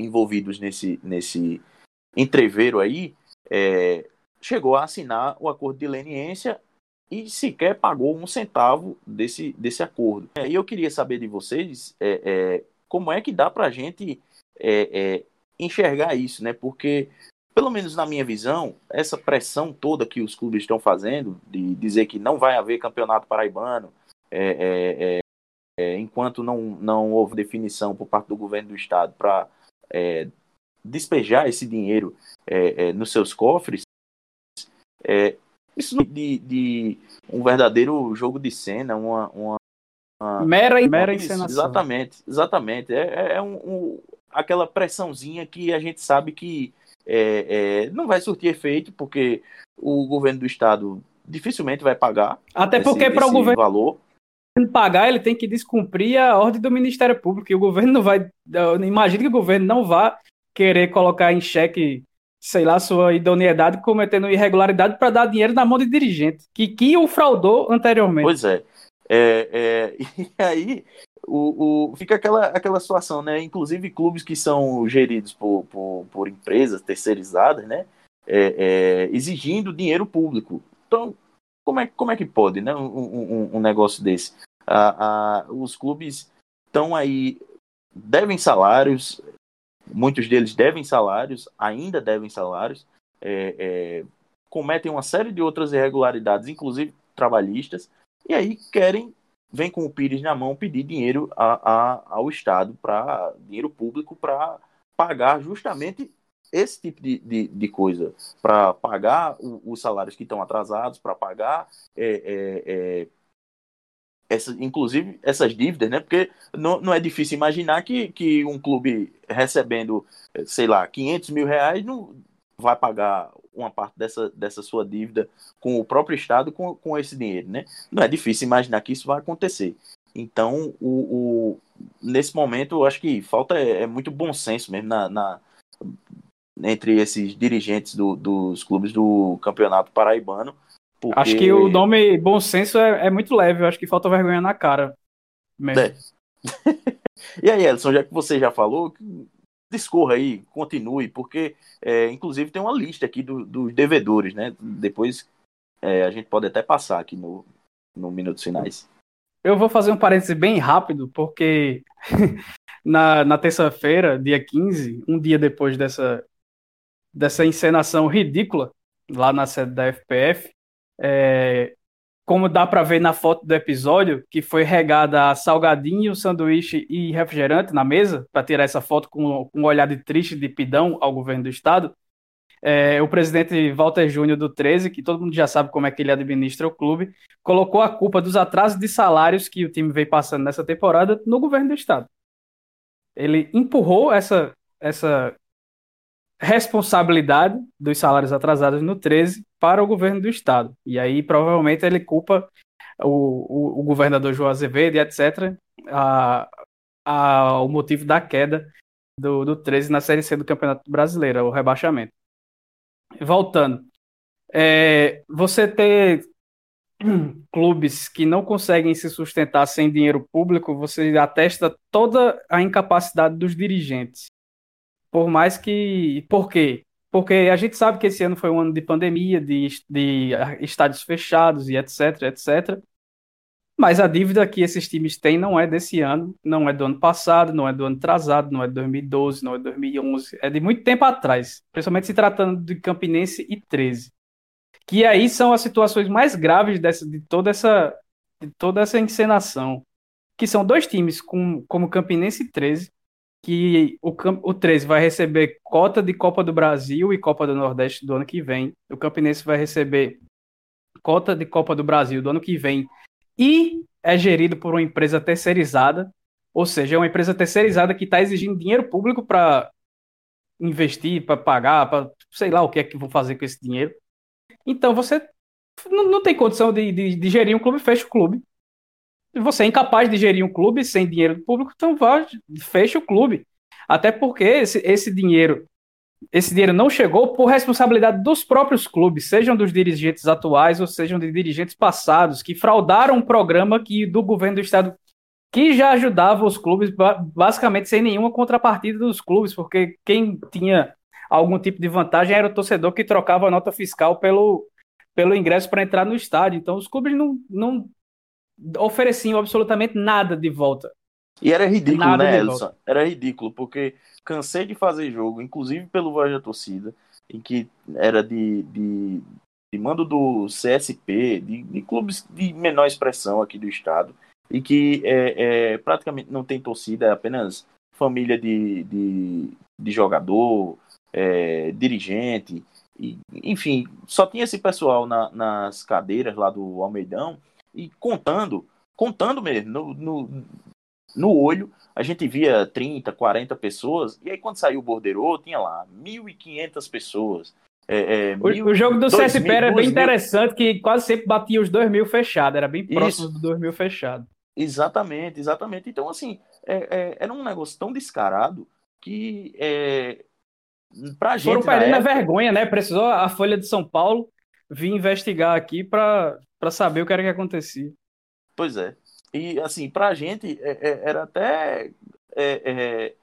envolvidos nesse, nesse entreveiro aí, é, chegou a assinar o acordo de leniência e sequer pagou um centavo desse, desse acordo. É, e eu queria saber de vocês é, é, como é que dá para a gente enxergar isso, né? Porque pelo menos na minha visão, essa pressão toda que os clubes estão fazendo de dizer que não vai haver campeonato paraibano, é, é, é, é, enquanto não, não houve definição por parte do governo do estado para é, despejar esse dinheiro é, nos seus cofres, É, isso de, de um verdadeiro jogo de cena, uma, uma, uma mera, mera encenação. Exatamente, exatamente. É, é, é um, um, aquela pressãozinha que a gente sabe que é, é, não vai surtir efeito, porque o governo do estado dificilmente vai pagar. Até porque para o governo valor pagar, ele tem que descumprir a ordem do Ministério Público. E o governo não vai. Imagina que o governo não vá querer colocar em xeque, sei lá, sua idoneidade cometendo irregularidade para dar dinheiro na mão de dirigente, que, que o fraudou anteriormente. Pois é. é, é e aí o, o, fica aquela, aquela situação, né? Inclusive clubes que são geridos por, por, por empresas terceirizadas, né? É, é, exigindo dinheiro público. Então, como é, como é que pode, né? Um, um, um negócio desse? Ah, ah, os clubes estão aí, devem salários, muitos deles devem salários, ainda devem salários, é, é, cometem uma série de outras irregularidades, inclusive trabalhistas, e aí querem vem com o Pires na mão pedir dinheiro a, a, ao Estado, para dinheiro público, para pagar justamente esse tipo de, de, de coisa, para pagar o, os salários que estão atrasados, para pagar, é, é, é, essa, inclusive, essas dívidas, né? Porque não, não é difícil imaginar que, que um clube recebendo, sei lá, 500 mil reais não vai pagar uma parte dessa, dessa sua dívida com o próprio Estado com, com esse dinheiro, né? Não é difícil imaginar que isso vai acontecer. Então, o, o nesse momento, eu acho que falta é, é muito bom senso mesmo na, na entre esses dirigentes do, dos clubes do Campeonato Paraibano. Porque... Acho que o nome bom senso é, é, muito leve, eu acho que falta vergonha na cara. É. e aí, Elson, já que você já falou, discorra aí, continue, porque é, inclusive tem uma lista aqui do, dos devedores, né? Depois é, a gente pode até passar aqui no, no Minutos Finais. Eu vou fazer um parêntese bem rápido, porque na, na terça-feira, dia 15, um dia depois dessa, dessa encenação ridícula lá na sede da FPF, é, como dá para ver na foto do episódio, que foi regada a salgadinho, sanduíche e refrigerante na mesa, para tirar essa foto com, com um olhar de triste de pidão ao governo do estado, é, o presidente Walter Júnior do 13, que todo mundo já sabe como é que ele administra o clube, colocou a culpa dos atrasos de salários que o time vem passando nessa temporada no governo do estado. Ele empurrou essa, essa responsabilidade dos salários atrasados no 13 para o governo do estado. E aí provavelmente ele culpa o, o, o governador João Azevedo e etc. A, a, o motivo da queda do, do 13 na Série C do Campeonato Brasileiro, o rebaixamento. Voltando, é, você ter clubes que não conseguem se sustentar sem dinheiro público, você atesta toda a incapacidade dos dirigentes. Por mais que. Por quê? Porque a gente sabe que esse ano foi um ano de pandemia, de, de estádios fechados e etc, etc. Mas a dívida que esses times têm não é desse ano, não é do ano passado, não é do ano atrasado, não é de 2012, não é de 2011, é de muito tempo atrás, principalmente se tratando de Campinense e 13. Que aí são as situações mais graves dessa, de, toda essa, de toda essa encenação. Que são dois times com, como Campinense e 13, que o, o 13 vai receber cota de Copa do Brasil e Copa do Nordeste do ano que vem. O Campinense vai receber cota de Copa do Brasil do ano que vem e é gerido por uma empresa terceirizada, ou seja, é uma empresa terceirizada que está exigindo dinheiro público para investir, para pagar, para sei lá o que é que vão fazer com esse dinheiro. Então você não, não tem condição de, de, de gerir um clube, fecha o clube você é incapaz de gerir um clube sem dinheiro público, então vá, fecha o clube. Até porque esse, esse dinheiro esse dinheiro não chegou por responsabilidade dos próprios clubes, sejam dos dirigentes atuais ou sejam de dirigentes passados, que fraudaram um programa que, do governo do estado que já ajudava os clubes, basicamente sem nenhuma contrapartida dos clubes, porque quem tinha algum tipo de vantagem era o torcedor que trocava a nota fiscal pelo, pelo ingresso para entrar no estádio. Então os clubes não, não ofereciam absolutamente nada de volta. E era ridículo, nada né, Elson? Era ridículo, porque cansei de fazer jogo, inclusive pelo voz da torcida, em que era de, de, de mando do CSP, de, de, clubes de menor expressão aqui do estado, e que é, é, praticamente não tem torcida, é apenas família de, de, de jogador, é, dirigente, e, enfim, só tinha esse pessoal na, nas cadeiras lá do Almeidão e contando, contando mesmo, no, no, no olho, a gente via 30, 40 pessoas, e aí quando saiu o Bordeiro, tinha lá 1.500 pessoas. É, é, o, mil, o, jogo do CSP era bem mil. interessante, que quase sempre batia os 2 mil fechado, era bem próximo Isso. do 2 mil fechado. Exatamente, exatamente. Então, assim, é, é, era um negócio tão descarado que é, pra gente. Foram perdendo a vergonha, né? Precisou a Folha de São Paulo vir investigar aqui para saber o que era que acontecia. Pois é. E, assim, pra gente é, é, era até. É,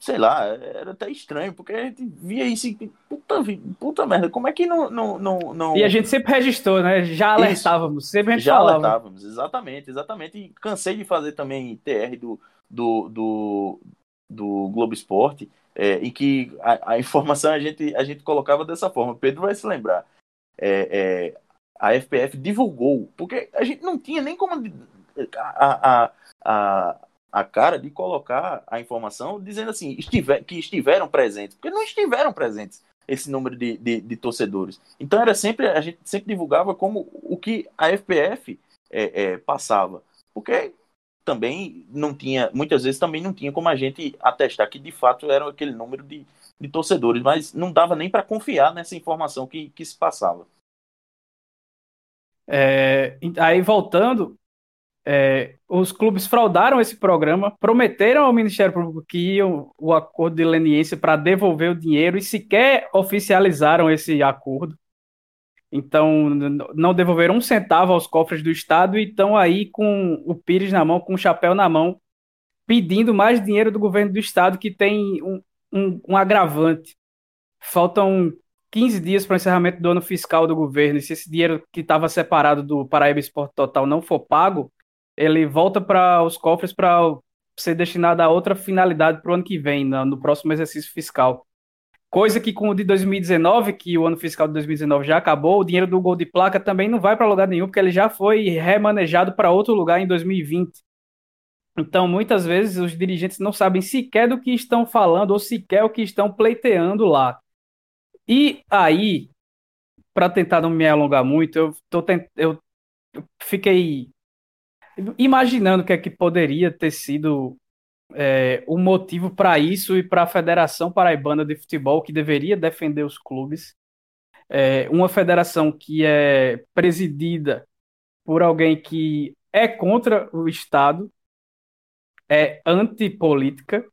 sei lá, era até estranho, porque a gente via isso e, puta, puta merda, como é que não, não, não, não... E a gente sempre registrou, né? Já alertávamos, isso. sempre a gente Já falava. alertávamos, exatamente, exatamente. E cansei de fazer também TR do, do, do, do Globo Esporte, é, em que a, a, informação a gente, a gente colocava dessa forma. Pedro vai se lembrar. É, é, a FPF divulgou, porque a gente não tinha nem como a, a, a, a cara de colocar a informação dizendo assim estiver, que estiveram presentes, porque não estiveram presentes esse número de, de, de, torcedores. Então era sempre a gente sempre divulgava como o que a FPF é, é, passava, porque também não tinha, muitas vezes também não tinha como a gente atestar que de fato era aquele número de, de torcedores, mas não dava nem para confiar nessa informação que, que se passava. É, aí voltando, é, os clubes fraudaram esse programa, prometeram ao Ministério Público que iam o acordo de leniência para devolver o dinheiro e sequer oficializaram esse acordo. Então, não devolveram um centavo aos cofres do Estado e estão aí com o Pires na mão, com o chapéu na mão, pedindo mais dinheiro do governo do Estado, que tem um, um, um agravante. Faltam 15 dias para o encerramento do ano fiscal do governo, e se esse dinheiro que estava separado do Paraíba Esporte Total não for pago, ele volta para os cofres para ser destinado a outra finalidade para o ano que vem, no próximo exercício fiscal. Coisa que com o de 2019, que o ano fiscal de 2019 já acabou, o dinheiro do gol de placa também não vai para lugar nenhum, porque ele já foi remanejado para outro lugar em 2020. Então, muitas vezes, os dirigentes não sabem sequer do que estão falando ou sequer o que estão pleiteando lá. E aí, para tentar não me alongar muito, eu, tô tent... eu fiquei imaginando o que é que poderia ter sido é, o motivo para isso e para a Federação Paraibana de Futebol, que deveria defender os clubes. É, uma federação que é presidida por alguém que é contra o Estado, é antipolítica,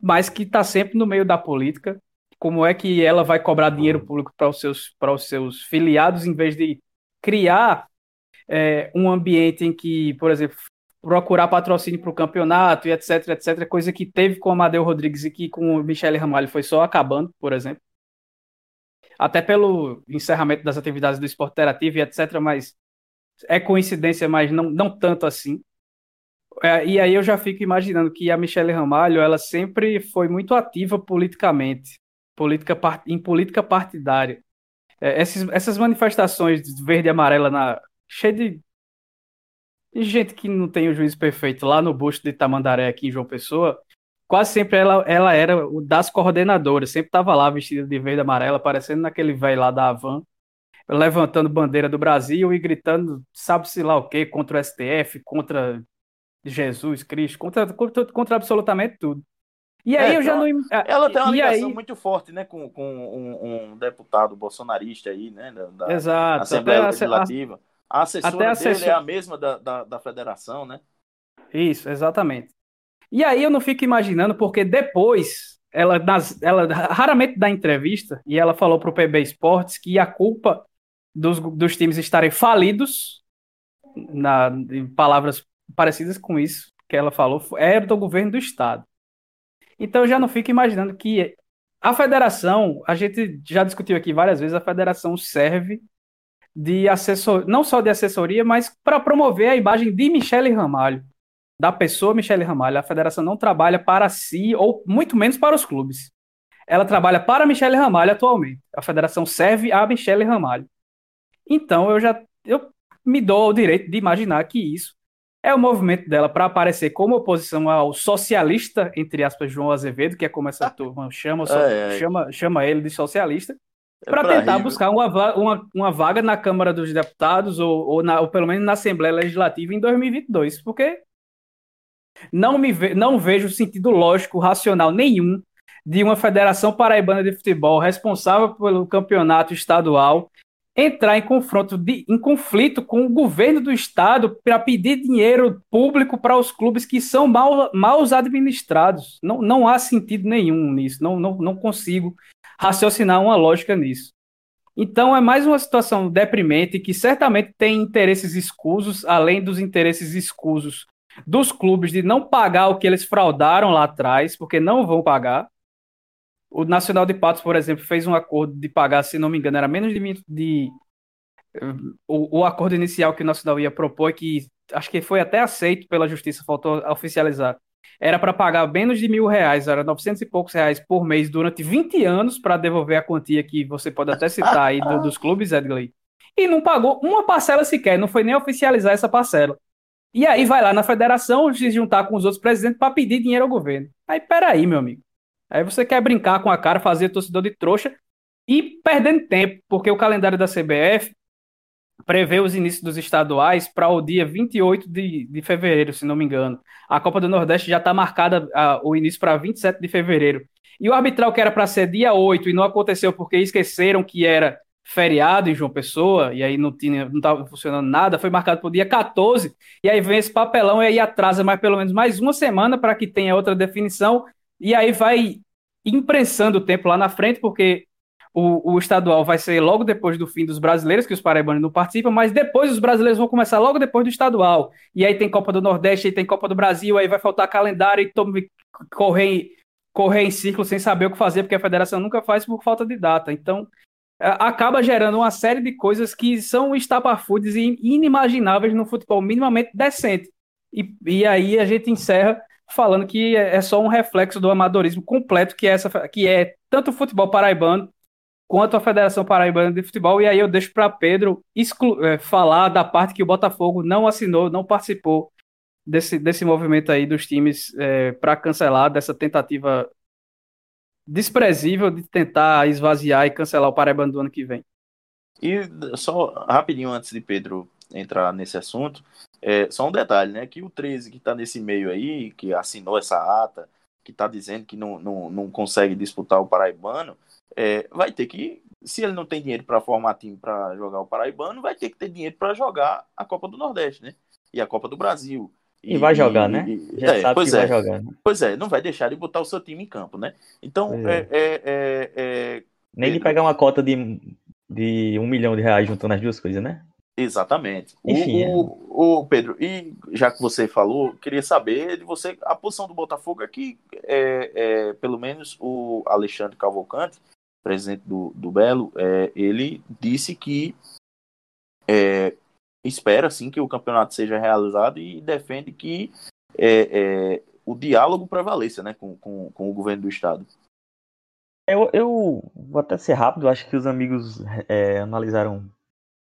mas que está sempre no meio da política. Como é que ela vai cobrar dinheiro público para os seus, para os seus filiados em vez de criar é, um ambiente em que, por exemplo, procurar patrocínio para o campeonato e etc, etc, coisa que teve com o Amadeu Rodrigues e que com o Michele Ramalho foi só acabando, por exemplo. Até pelo encerramento das atividades do esporte interativo e etc, mas é coincidência, mas não, não tanto assim. É, e aí eu já fico imaginando que a Michelle Ramalho, ela sempre foi muito ativa politicamente, política, em política partidária. É, essas, essas manifestações verde e amarela na, cheio de, de gente que não tem o juízo perfeito lá no busto de Tamandaré, aqui em João Pessoa. Quase sempre ela, ela era o das coordenadoras, sempre estava lá vestida de verde e amarela, parecendo naquele velho lá da Havan, levantando bandeira do Brasil e gritando, sabe-se lá o que, contra o STF, contra Jesus Cristo, contra, contra, contra absolutamente tudo. E aí é, eu já não. Ela tem uma ligação aí... muito forte, né, com, com um, um, deputado bolsonarista aí, né, da, Exato, Assembleia Legislativa. A, a assessora Até assessor... dele é a mesma da, da, da federação, né? Isso, exatamente. E aí eu não fico imaginando, porque depois ela, nas, ela raramente dá entrevista e ela falou para o PB Esportes que a culpa dos, dos times estarem falidos, na, em palavras parecidas com isso que ela falou, era do governo do estado. Então eu já não fico imaginando que a federação, a gente já discutiu aqui várias vezes, a federação serve de assessor, não só de assessoria, mas para promover a imagem de Michele Ramalho, da pessoa Michele Ramalho. A federação não trabalha para si, ou muito menos para os clubes. Ela trabalha para Michele Ramalho atualmente. A federação serve a Michele Ramalho. Então eu já eu me dou o direito de imaginar que isso é o movimento dela para aparecer como oposição ao socialista, entre aspas, João Azevedo, que é como essa turma chama, chama, chama ele de socialista, para tentar buscar uma, uma, uma vaga na Câmara dos Deputados ou, ou, na, ou pelo menos na Assembleia Legislativa em 2022, porque não, me ve, não vejo sentido lógico, racional nenhum de uma Federação Paraibana de Futebol responsável pelo campeonato estadual entrar em confronto, de, em conflito com o governo do estado para pedir dinheiro público para os clubes que são mal, mal administrados. Não, não há sentido nenhum nisso. Não, não, não consigo raciocinar uma lógica nisso. Então é mais uma situação deprimente que certamente tem interesses escusos, além dos interesses escusos dos clubes de não pagar o que eles fraudaram lá atrás, porque não vão pagar. O Nacional de Patos, por exemplo, fez um acordo de pagar, se não me engano, era menos de. de o, o acordo inicial que o Nacional ia propor, que acho que foi até aceito pela Justiça, faltou oficializar. Era para pagar menos de mil reais, era 900 e poucos reais por mês durante 20 anos para devolver a quantia que você pode até citar aí do, dos clubes, Edgley. E não pagou uma parcela sequer, não foi nem oficializar essa parcela. E aí vai lá na federação se juntar com os outros presidentes para pedir dinheiro ao governo. Aí, peraí, meu amigo. Aí você quer brincar com a cara, fazer torcedor de trouxa e perdendo tempo, porque o calendário da CBF prevê os inícios dos estaduais para o dia 28 de, de fevereiro, se não me engano. A Copa do Nordeste já está marcada a, o início para 27 de fevereiro. E o arbitral que era para ser dia 8 e não aconteceu porque esqueceram que era feriado em João Pessoa, e aí não tinha, não estava funcionando nada, foi marcado para o dia 14, e aí vem esse papelão e aí atrasa mais pelo menos mais uma semana para que tenha outra definição, e aí vai imprensando o tempo lá na frente, porque o, o, estadual vai ser logo depois do fim dos brasileiros, que os paraibanos não participam, mas depois os brasileiros vão começar logo depois do estadual. E aí tem Copa do Nordeste, aí tem Copa do Brasil, aí vai faltar calendário e tome, correr, correr em círculo sem saber o que fazer, porque a federação nunca faz por falta de data. Então, acaba gerando uma série de coisas que são estapafúrdias e inimagináveis no futebol minimamente decente. E, e aí a gente encerra falando que é, é só um reflexo do amadorismo completo que é, essa, que é tanto o futebol paraibano quanto a Federação Paraibana de Futebol. E aí eu deixo para Pedro é, falar da parte que o Botafogo não assinou, não participou desse, desse movimento aí dos times é, para cancelar dessa tentativa desprezível de tentar esvaziar e cancelar o Paraibano do ano que vem. E só rapidinho antes de Pedro entrar nesse assunto, é, só um detalhe, né? Que o 13 que está nesse meio aí, que assinou essa ata, que está dizendo que não, não, não consegue disputar o Paraibano, é, vai ter que, se ele não tem dinheiro para formar time para jogar o Paraibano, vai ter que ter dinheiro para jogar a Copa do Nordeste, né? E a Copa do Brasil. E, e vai jogar, né? E, Já é, sabe pois que é, vai jogar. Né? Pois é, não vai deixar de botar o seu time em campo, né? Então, é. É, é, é, Nem de pegar uma cota de, de um milhão de reais juntando as duas coisas, né? Exatamente. Enfim, o, o, o, Pedro, e já que você falou, queria saber de você a posição do Botafogo aqui, é, é, pelo menos o Alexandre Cavalcante, presidente do, do Belo, é, ele disse que é, espera sim que o campeonato seja realizado e defende que é, é, o diálogo prevaleça né, com, com, com, o governo do estado. Eu, eu vou até ser rápido, acho que os amigos é, analisaram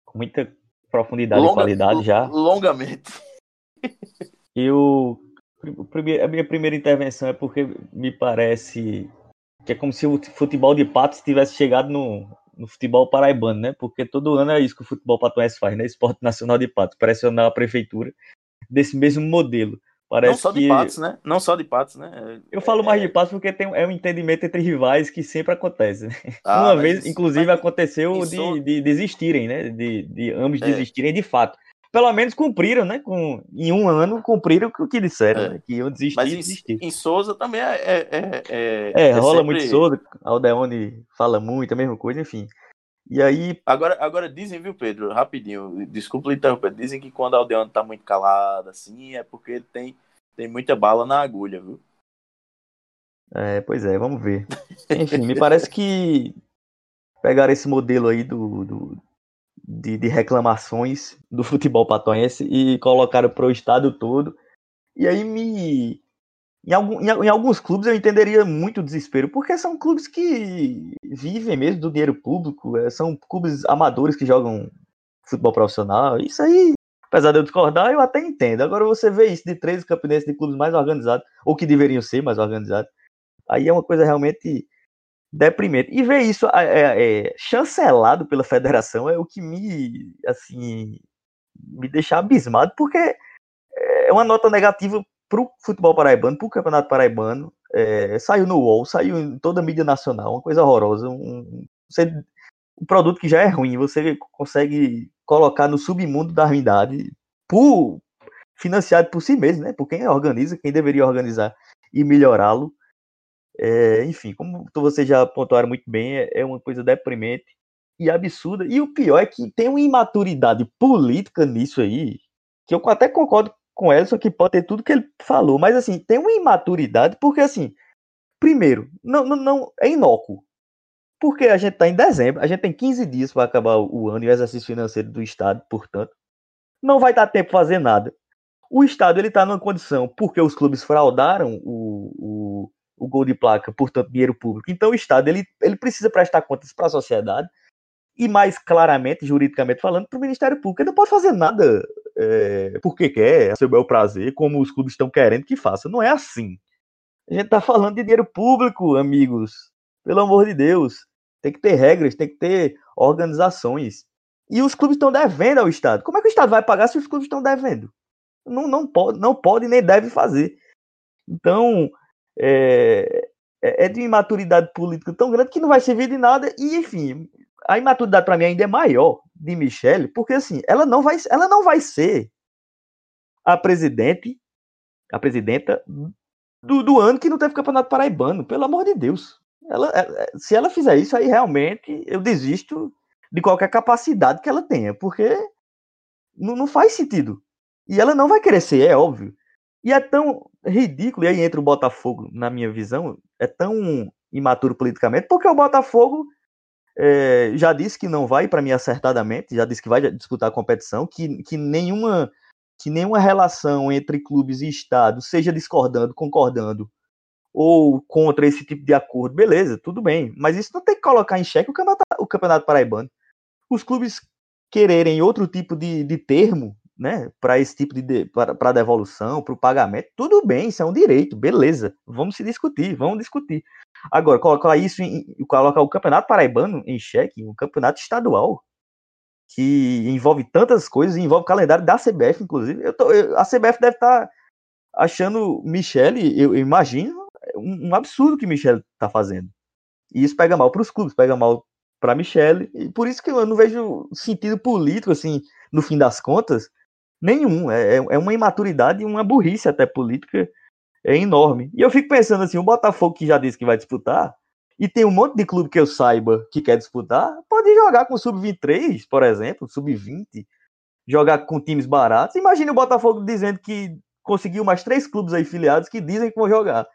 com muita profundidade Longa, e qualidade já. Longamente. Eu. A minha primeira intervenção é porque me parece que é como se o futebol de patos tivesse chegado no, no futebol paraibano, né? Porque todo ano é isso que o futebol patuense faz, né? Esporte Nacional de Patos, pressionar a prefeitura desse mesmo modelo. Parece não só que... de patos, né? Não só de patos, né? Eu falo mais de é. patos porque tem, é um entendimento entre rivais que sempre acontece. Né? Ah, Uma vez, isso, inclusive, aconteceu de, de, desistirem, né? De, de ambos é. desistirem de fato. Pelo menos cumpriram, né? Com, em um ano cumpriram o que disseram, é. né? Que iam desistir. Mas em, desistir. em Souza também é. É, é, é, é rola sempre... muito Souza, Aldeone fala muito, a mesma coisa, enfim. E aí. Agora, agora dizem, viu, Pedro, rapidinho, desculpa interromper, dizem que quando a Aldeano tá muito calada, assim, é porque ele tem, tem muita bala na agulha, viu? É, pois é, vamos ver. Enfim, me parece que pegaram esse modelo aí do, do de, de, reclamações do futebol patoense e colocaram para o estado todo. E aí me em, algum, em, alguns clubes eu entenderia muito desespero, porque são clubes que vivem mesmo do dinheiro público, é, são clubes amadores que jogam futebol profissional. Isso aí Apesar de eu discordar, eu até entendo. Agora você vê isso de 13 campinenses de clubes mais organizados, ou que deveriam ser mais organizados, aí é uma coisa realmente deprimente. E ver isso é, é, é, chancelado pela federação é o que me, assim, me deixa abismado, porque é uma nota negativa para o futebol paraibano, para o campeonato paraibano. É, saiu no UOL, saiu em toda a mídia nacional, uma coisa horrorosa. Um, você, um produto que já é ruim, você consegue colocar no submundo da ruindade, por, financiado por si mesmo, né? por quem organiza, quem deveria organizar e melhorá-lo. É, enfim, como vocês já pontuaram muito bem, é, é uma coisa deprimente e absurda. E o pior é que tem uma imaturidade política nisso aí, que eu até concordo com o Elson que pode ter tudo que ele falou, mas assim, tem uma imaturidade, porque assim, primeiro, não, não, não é inócuo. Porque a gente está em dezembro, a gente tem 15 dias para acabar o ano e o exercício financeiro do Estado, portanto, não vai dar tempo fazer nada. O Estado ele está numa condição, porque os clubes fraudaram o, o, o gol de placa, portanto, dinheiro público. Então, o Estado ele, ele precisa prestar contas para a sociedade e, mais claramente, juridicamente falando, para o Ministério Público. Ele não pode fazer nada é, porque quer, a seu bel prazer, como os clubes estão querendo que faça. Não é assim. A gente está falando de dinheiro público, amigos. Pelo amor de Deus. Tem que ter regras, tem que ter organizações. E os clubes estão devendo ao Estado. Como é que o Estado vai pagar se os clubes estão devendo? Não, não, pode, não pode nem deve fazer. Então, é, é, é de imaturidade política tão grande que não vai servir de nada. E, enfim, a imaturidade para mim ainda é maior de Michelle, porque assim, ela não vai, ela não vai ser a presidente, a presidenta do, do ano que não teve campeonato paraibano, pelo amor de Deus. Ela, é, é, se ela fizer isso, aí realmente eu desisto de qualquer capacidade que ela tenha, porque não, não faz sentido. E ela não vai crescer, é óbvio. E é tão ridículo, e aí entra o Botafogo, na minha visão, é tão imaturo politicamente, porque o Botafogo é, já disse que não vai, para mim, acertadamente, já disse que vai disputar a competição, que, que, nenhuma, que nenhuma relação entre clubes e Estado, seja discordando, concordando, ou contra esse tipo de acordo, beleza, tudo bem. Mas isso não tem que colocar em xeque o campeonato, o campeonato paraibano. Os clubes quererem outro tipo de, de termo, né, para esse tipo de, de para devolução, para o pagamento, tudo bem, isso é um direito, beleza. Vamos se discutir, vamos discutir. Agora, colocar isso em, colocar o campeonato paraibano em xeque, um campeonato estadual, que envolve tantas coisas, envolve o calendário da CBF, inclusive. Eu tô, eu, a CBF deve estar tá achando Michele, eu, eu imagino, um, um, absurdo que Michele está fazendo. E isso pega mal para os clubes, pega mal para Michele, e por isso que eu não vejo sentido político, assim, no fim das contas, nenhum. É, é, é uma imaturidade e uma burrice até política é enorme. E eu fico pensando assim, o Botafogo que já disse que vai disputar, e tem um monte de clube que eu saiba que quer disputar, pode jogar com o Sub-23, por exemplo, Sub-20, jogar com times baratos. Imagine o Botafogo dizendo que conseguiu mais três clubes aí filiados que dizem que vão jogar.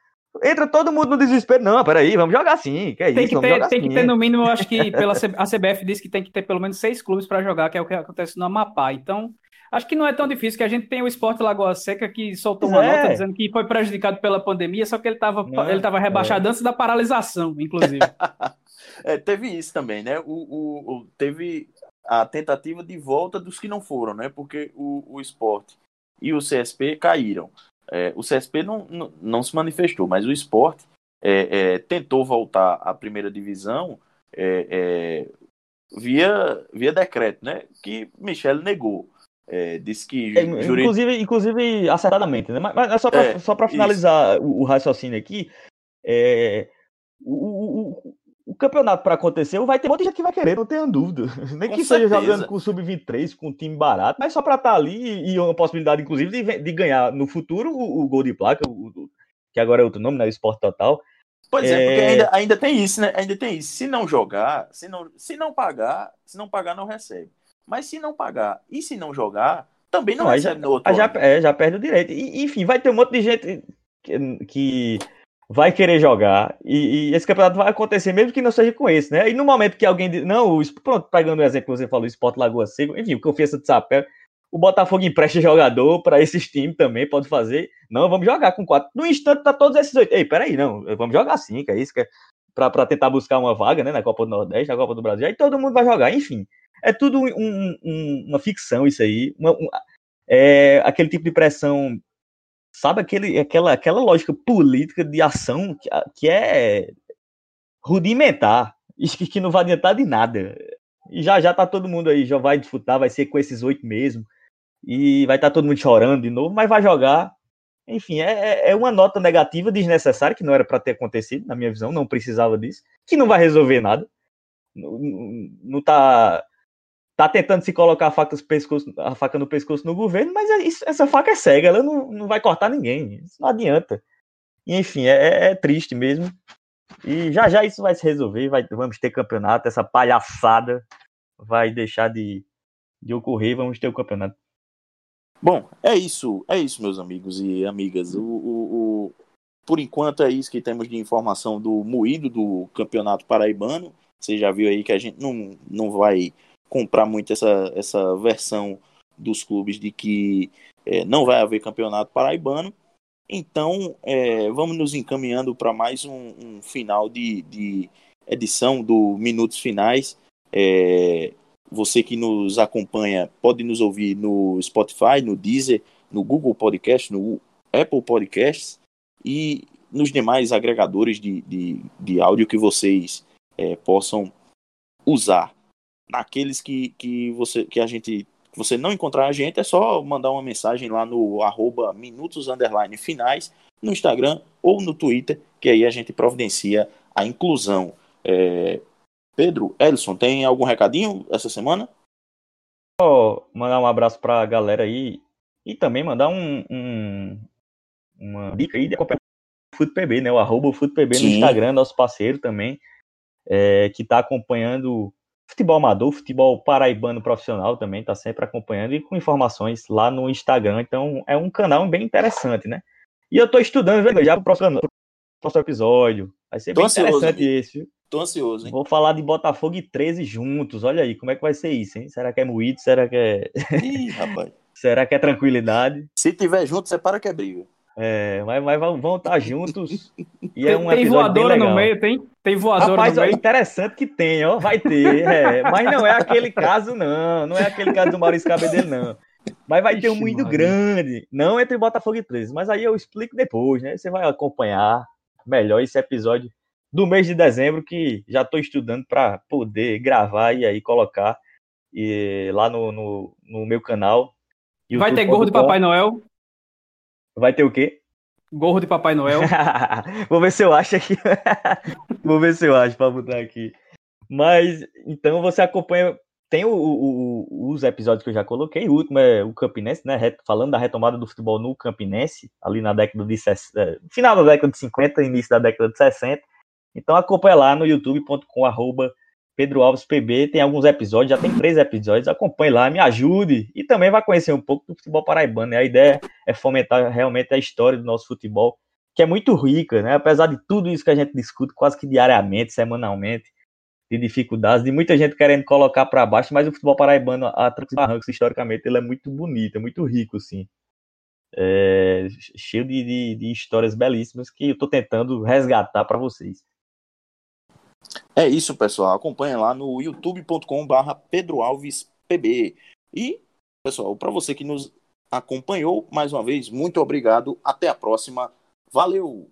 Entra todo mundo no desespero. Não, peraí, vamos jogar sim. Que é tem isso, que ter, tem que ter, no mínimo, acho que pela a CBF diz que tem que ter pelo menos seis clubes para jogar, que é o que acontece no Amapá. Então, Acho que não é tão difícil, que a gente tem o Esporte Lagoa Seca que soltou uma é. nota dizendo que foi prejudicado pela pandemia, só que ele estava ele tava rebaixado é. antes da paralisação, inclusive. é, teve isso também, né? O, o, o, teve a tentativa de volta dos que não foram, né? Porque o, o esporte e o CSP caíram. É, o CSP não, não, não, se manifestou, mas o esporte é, é, tentou voltar à primeira divisão é, via, via decreto, né? Que Michel negou. É, disse que. É, inclusive, inclusive, acertadamente, né? Mas, mas é só para é, só finalizar o, o, raciocínio aqui. É, o, o, o, campeonato para acontecer vai ter muita gente que vai querer, não tenha dúvida. Nem com que certeza. seja jogando com o Sub-23, com um time barato, mas só para estar tá ali e uma possibilidade, inclusive, de, de ganhar no futuro o, o gol de placa, que agora é outro nome, né? O Esporte Total. Pois é, porque é. ainda, ainda tem isso, né? Ainda tem isso. Se não jogar, se não, se não pagar, se não pagar, não recebe. Mas se não pagar e se não jogar, também não, não recebe já, no outro já, é, já perde o direito. E, enfim, vai ter um monte de gente que, que vai querer jogar e, e, esse campeonato vai acontecer mesmo que não seja com esse, né? E no momento que alguém diz, não, o, pronto, pegando o exemplo que você falou, o Sport Lagoa Seca, enfim, confiança de sapé, o Botafogo empresta jogador para esses times também, pode fazer. Não, vamos jogar com quatro. No instante tá todos esses oito. Ei, peraí, não, vamos jogar que é isso, que é para tentar buscar uma vaga, né, na Copa do Nordeste, na Copa do Brasil. Aí todo mundo vai jogar, enfim é tudo um, um, uma ficção isso aí. Uma, um, é aquele tipo de pressão, sabe, aquele, aquela, aquela lógica política de ação que, que é rudimentar, que, que não vai adiantar de nada. E já já tá todo mundo aí, já vai disputar, vai ser com esses oito mesmo, e vai estar tá todo mundo chorando de novo, mas vai jogar. Enfim, é, é, é uma nota negativa, desnecessária, que não era para ter acontecido, na minha visão, não precisava disso, que não vai resolver nada. Não, não tá tá tentando se colocar a faca, pescoço, a faca no pescoço no governo, mas é isso, essa faca é cega, ela não, não vai cortar ninguém, isso não adianta. E, enfim, é, é, triste mesmo. E já já isso vai se resolver, vai, vamos ter campeonato, essa palhaçada vai deixar de, de ocorrer, vamos ter o campeonato. Bom, é isso, é isso, meus amigos e amigas. O, o, o, por enquanto é isso que temos de informação do moído do Campeonato Paraibano. Você já viu aí que a gente não, não vai comprar muito essa, essa versão dos clubes de que é, não vai haver campeonato paraibano. Então, é, vamos nos encaminhando para mais um, um final de, de, edição do Minutos Finais. É, você que nos acompanha pode nos ouvir no Spotify, no Deezer, no Google Podcast, no Apple Podcasts e nos demais agregadores de, de, de áudio que vocês é, possam usar naqueles que, que você que a gente que você não encontrar a gente, é só mandar uma mensagem lá no arroba minutos underline finais no Instagram ou no Twitter, que aí a gente providencia a inclusão. É... Pedro, Edson, tem algum recadinho essa semana? Oh, mandar um abraço para a galera aí e também mandar um, um uma dica aí de acompanhar o FutPB, né? O arroba FutPB no Instagram, nosso parceiro também, é, que está acompanhando futebol amador, futebol paraibano profissional também, tá sempre acompanhando e com informações lá no Instagram. Então é um canal bem interessante, né? E eu tô estudando já pro próximo, pro próximo episódio. Vai ser tô bem ansioso, interessante amigo. esse. Tô ansioso, hein? Vou falar de Botafogo e 13 juntos. Olha aí, como é que vai ser isso, hein? Será que é moído? Será que é. Ih, rapaz. Será que é tranquilidade? Se tiver junto, separa que é briga. É, mas, mas vão estar juntos. E é um tem voadora no meio, tem? Tem voadora Rapaz, no meio. É interessante que tem, ó. Vai ter. É, mas não é aquele caso, não. Não é aquele caso do Maurício Cabedelo, não. Mas vai Ixi, ter um muito grande. Não entre Botafogo e 13. Mas aí eu explico depois, né? Você vai acompanhar melhor esse episódio do mês de dezembro, que já estou estudando para poder gravar e aí colocar e, lá no, no, no meu canal. Vai ter gorro de Papai Noel? Vai ter o quê? Gorro de Papai Noel. Vou ver se eu acho aqui. Vou ver se eu acho para botar aqui. Mas, então você acompanha. Tem o, o, os episódios que eu já coloquei. O último é o Campinense, né? Falando da retomada do futebol no Campinense, ali na década de. É, final da década de 50, início da década de 60. Então acompanha lá no youtube.com Pedro Alves PB, tem alguns episódios, já tem três episódios, acompanhe lá, me ajude e também vai conhecer um pouco do futebol paraibano. Né? A ideia é fomentar realmente a história do nosso futebol, que é muito rica, né? Apesar de tudo isso que a gente discute quase que diariamente, semanalmente, de dificuldades, de muita gente querendo colocar para baixo, mas o futebol paraibano, a Barrancos, historicamente, ele é muito bonito, é muito rico, sim. É, cheio de, de, de histórias belíssimas que eu estou tentando resgatar para vocês. É isso, pessoal. Acompanha lá no youtube.com/barra Pedro Alves PB. E, pessoal, para você que nos acompanhou, mais uma vez, muito obrigado. Até a próxima. Valeu!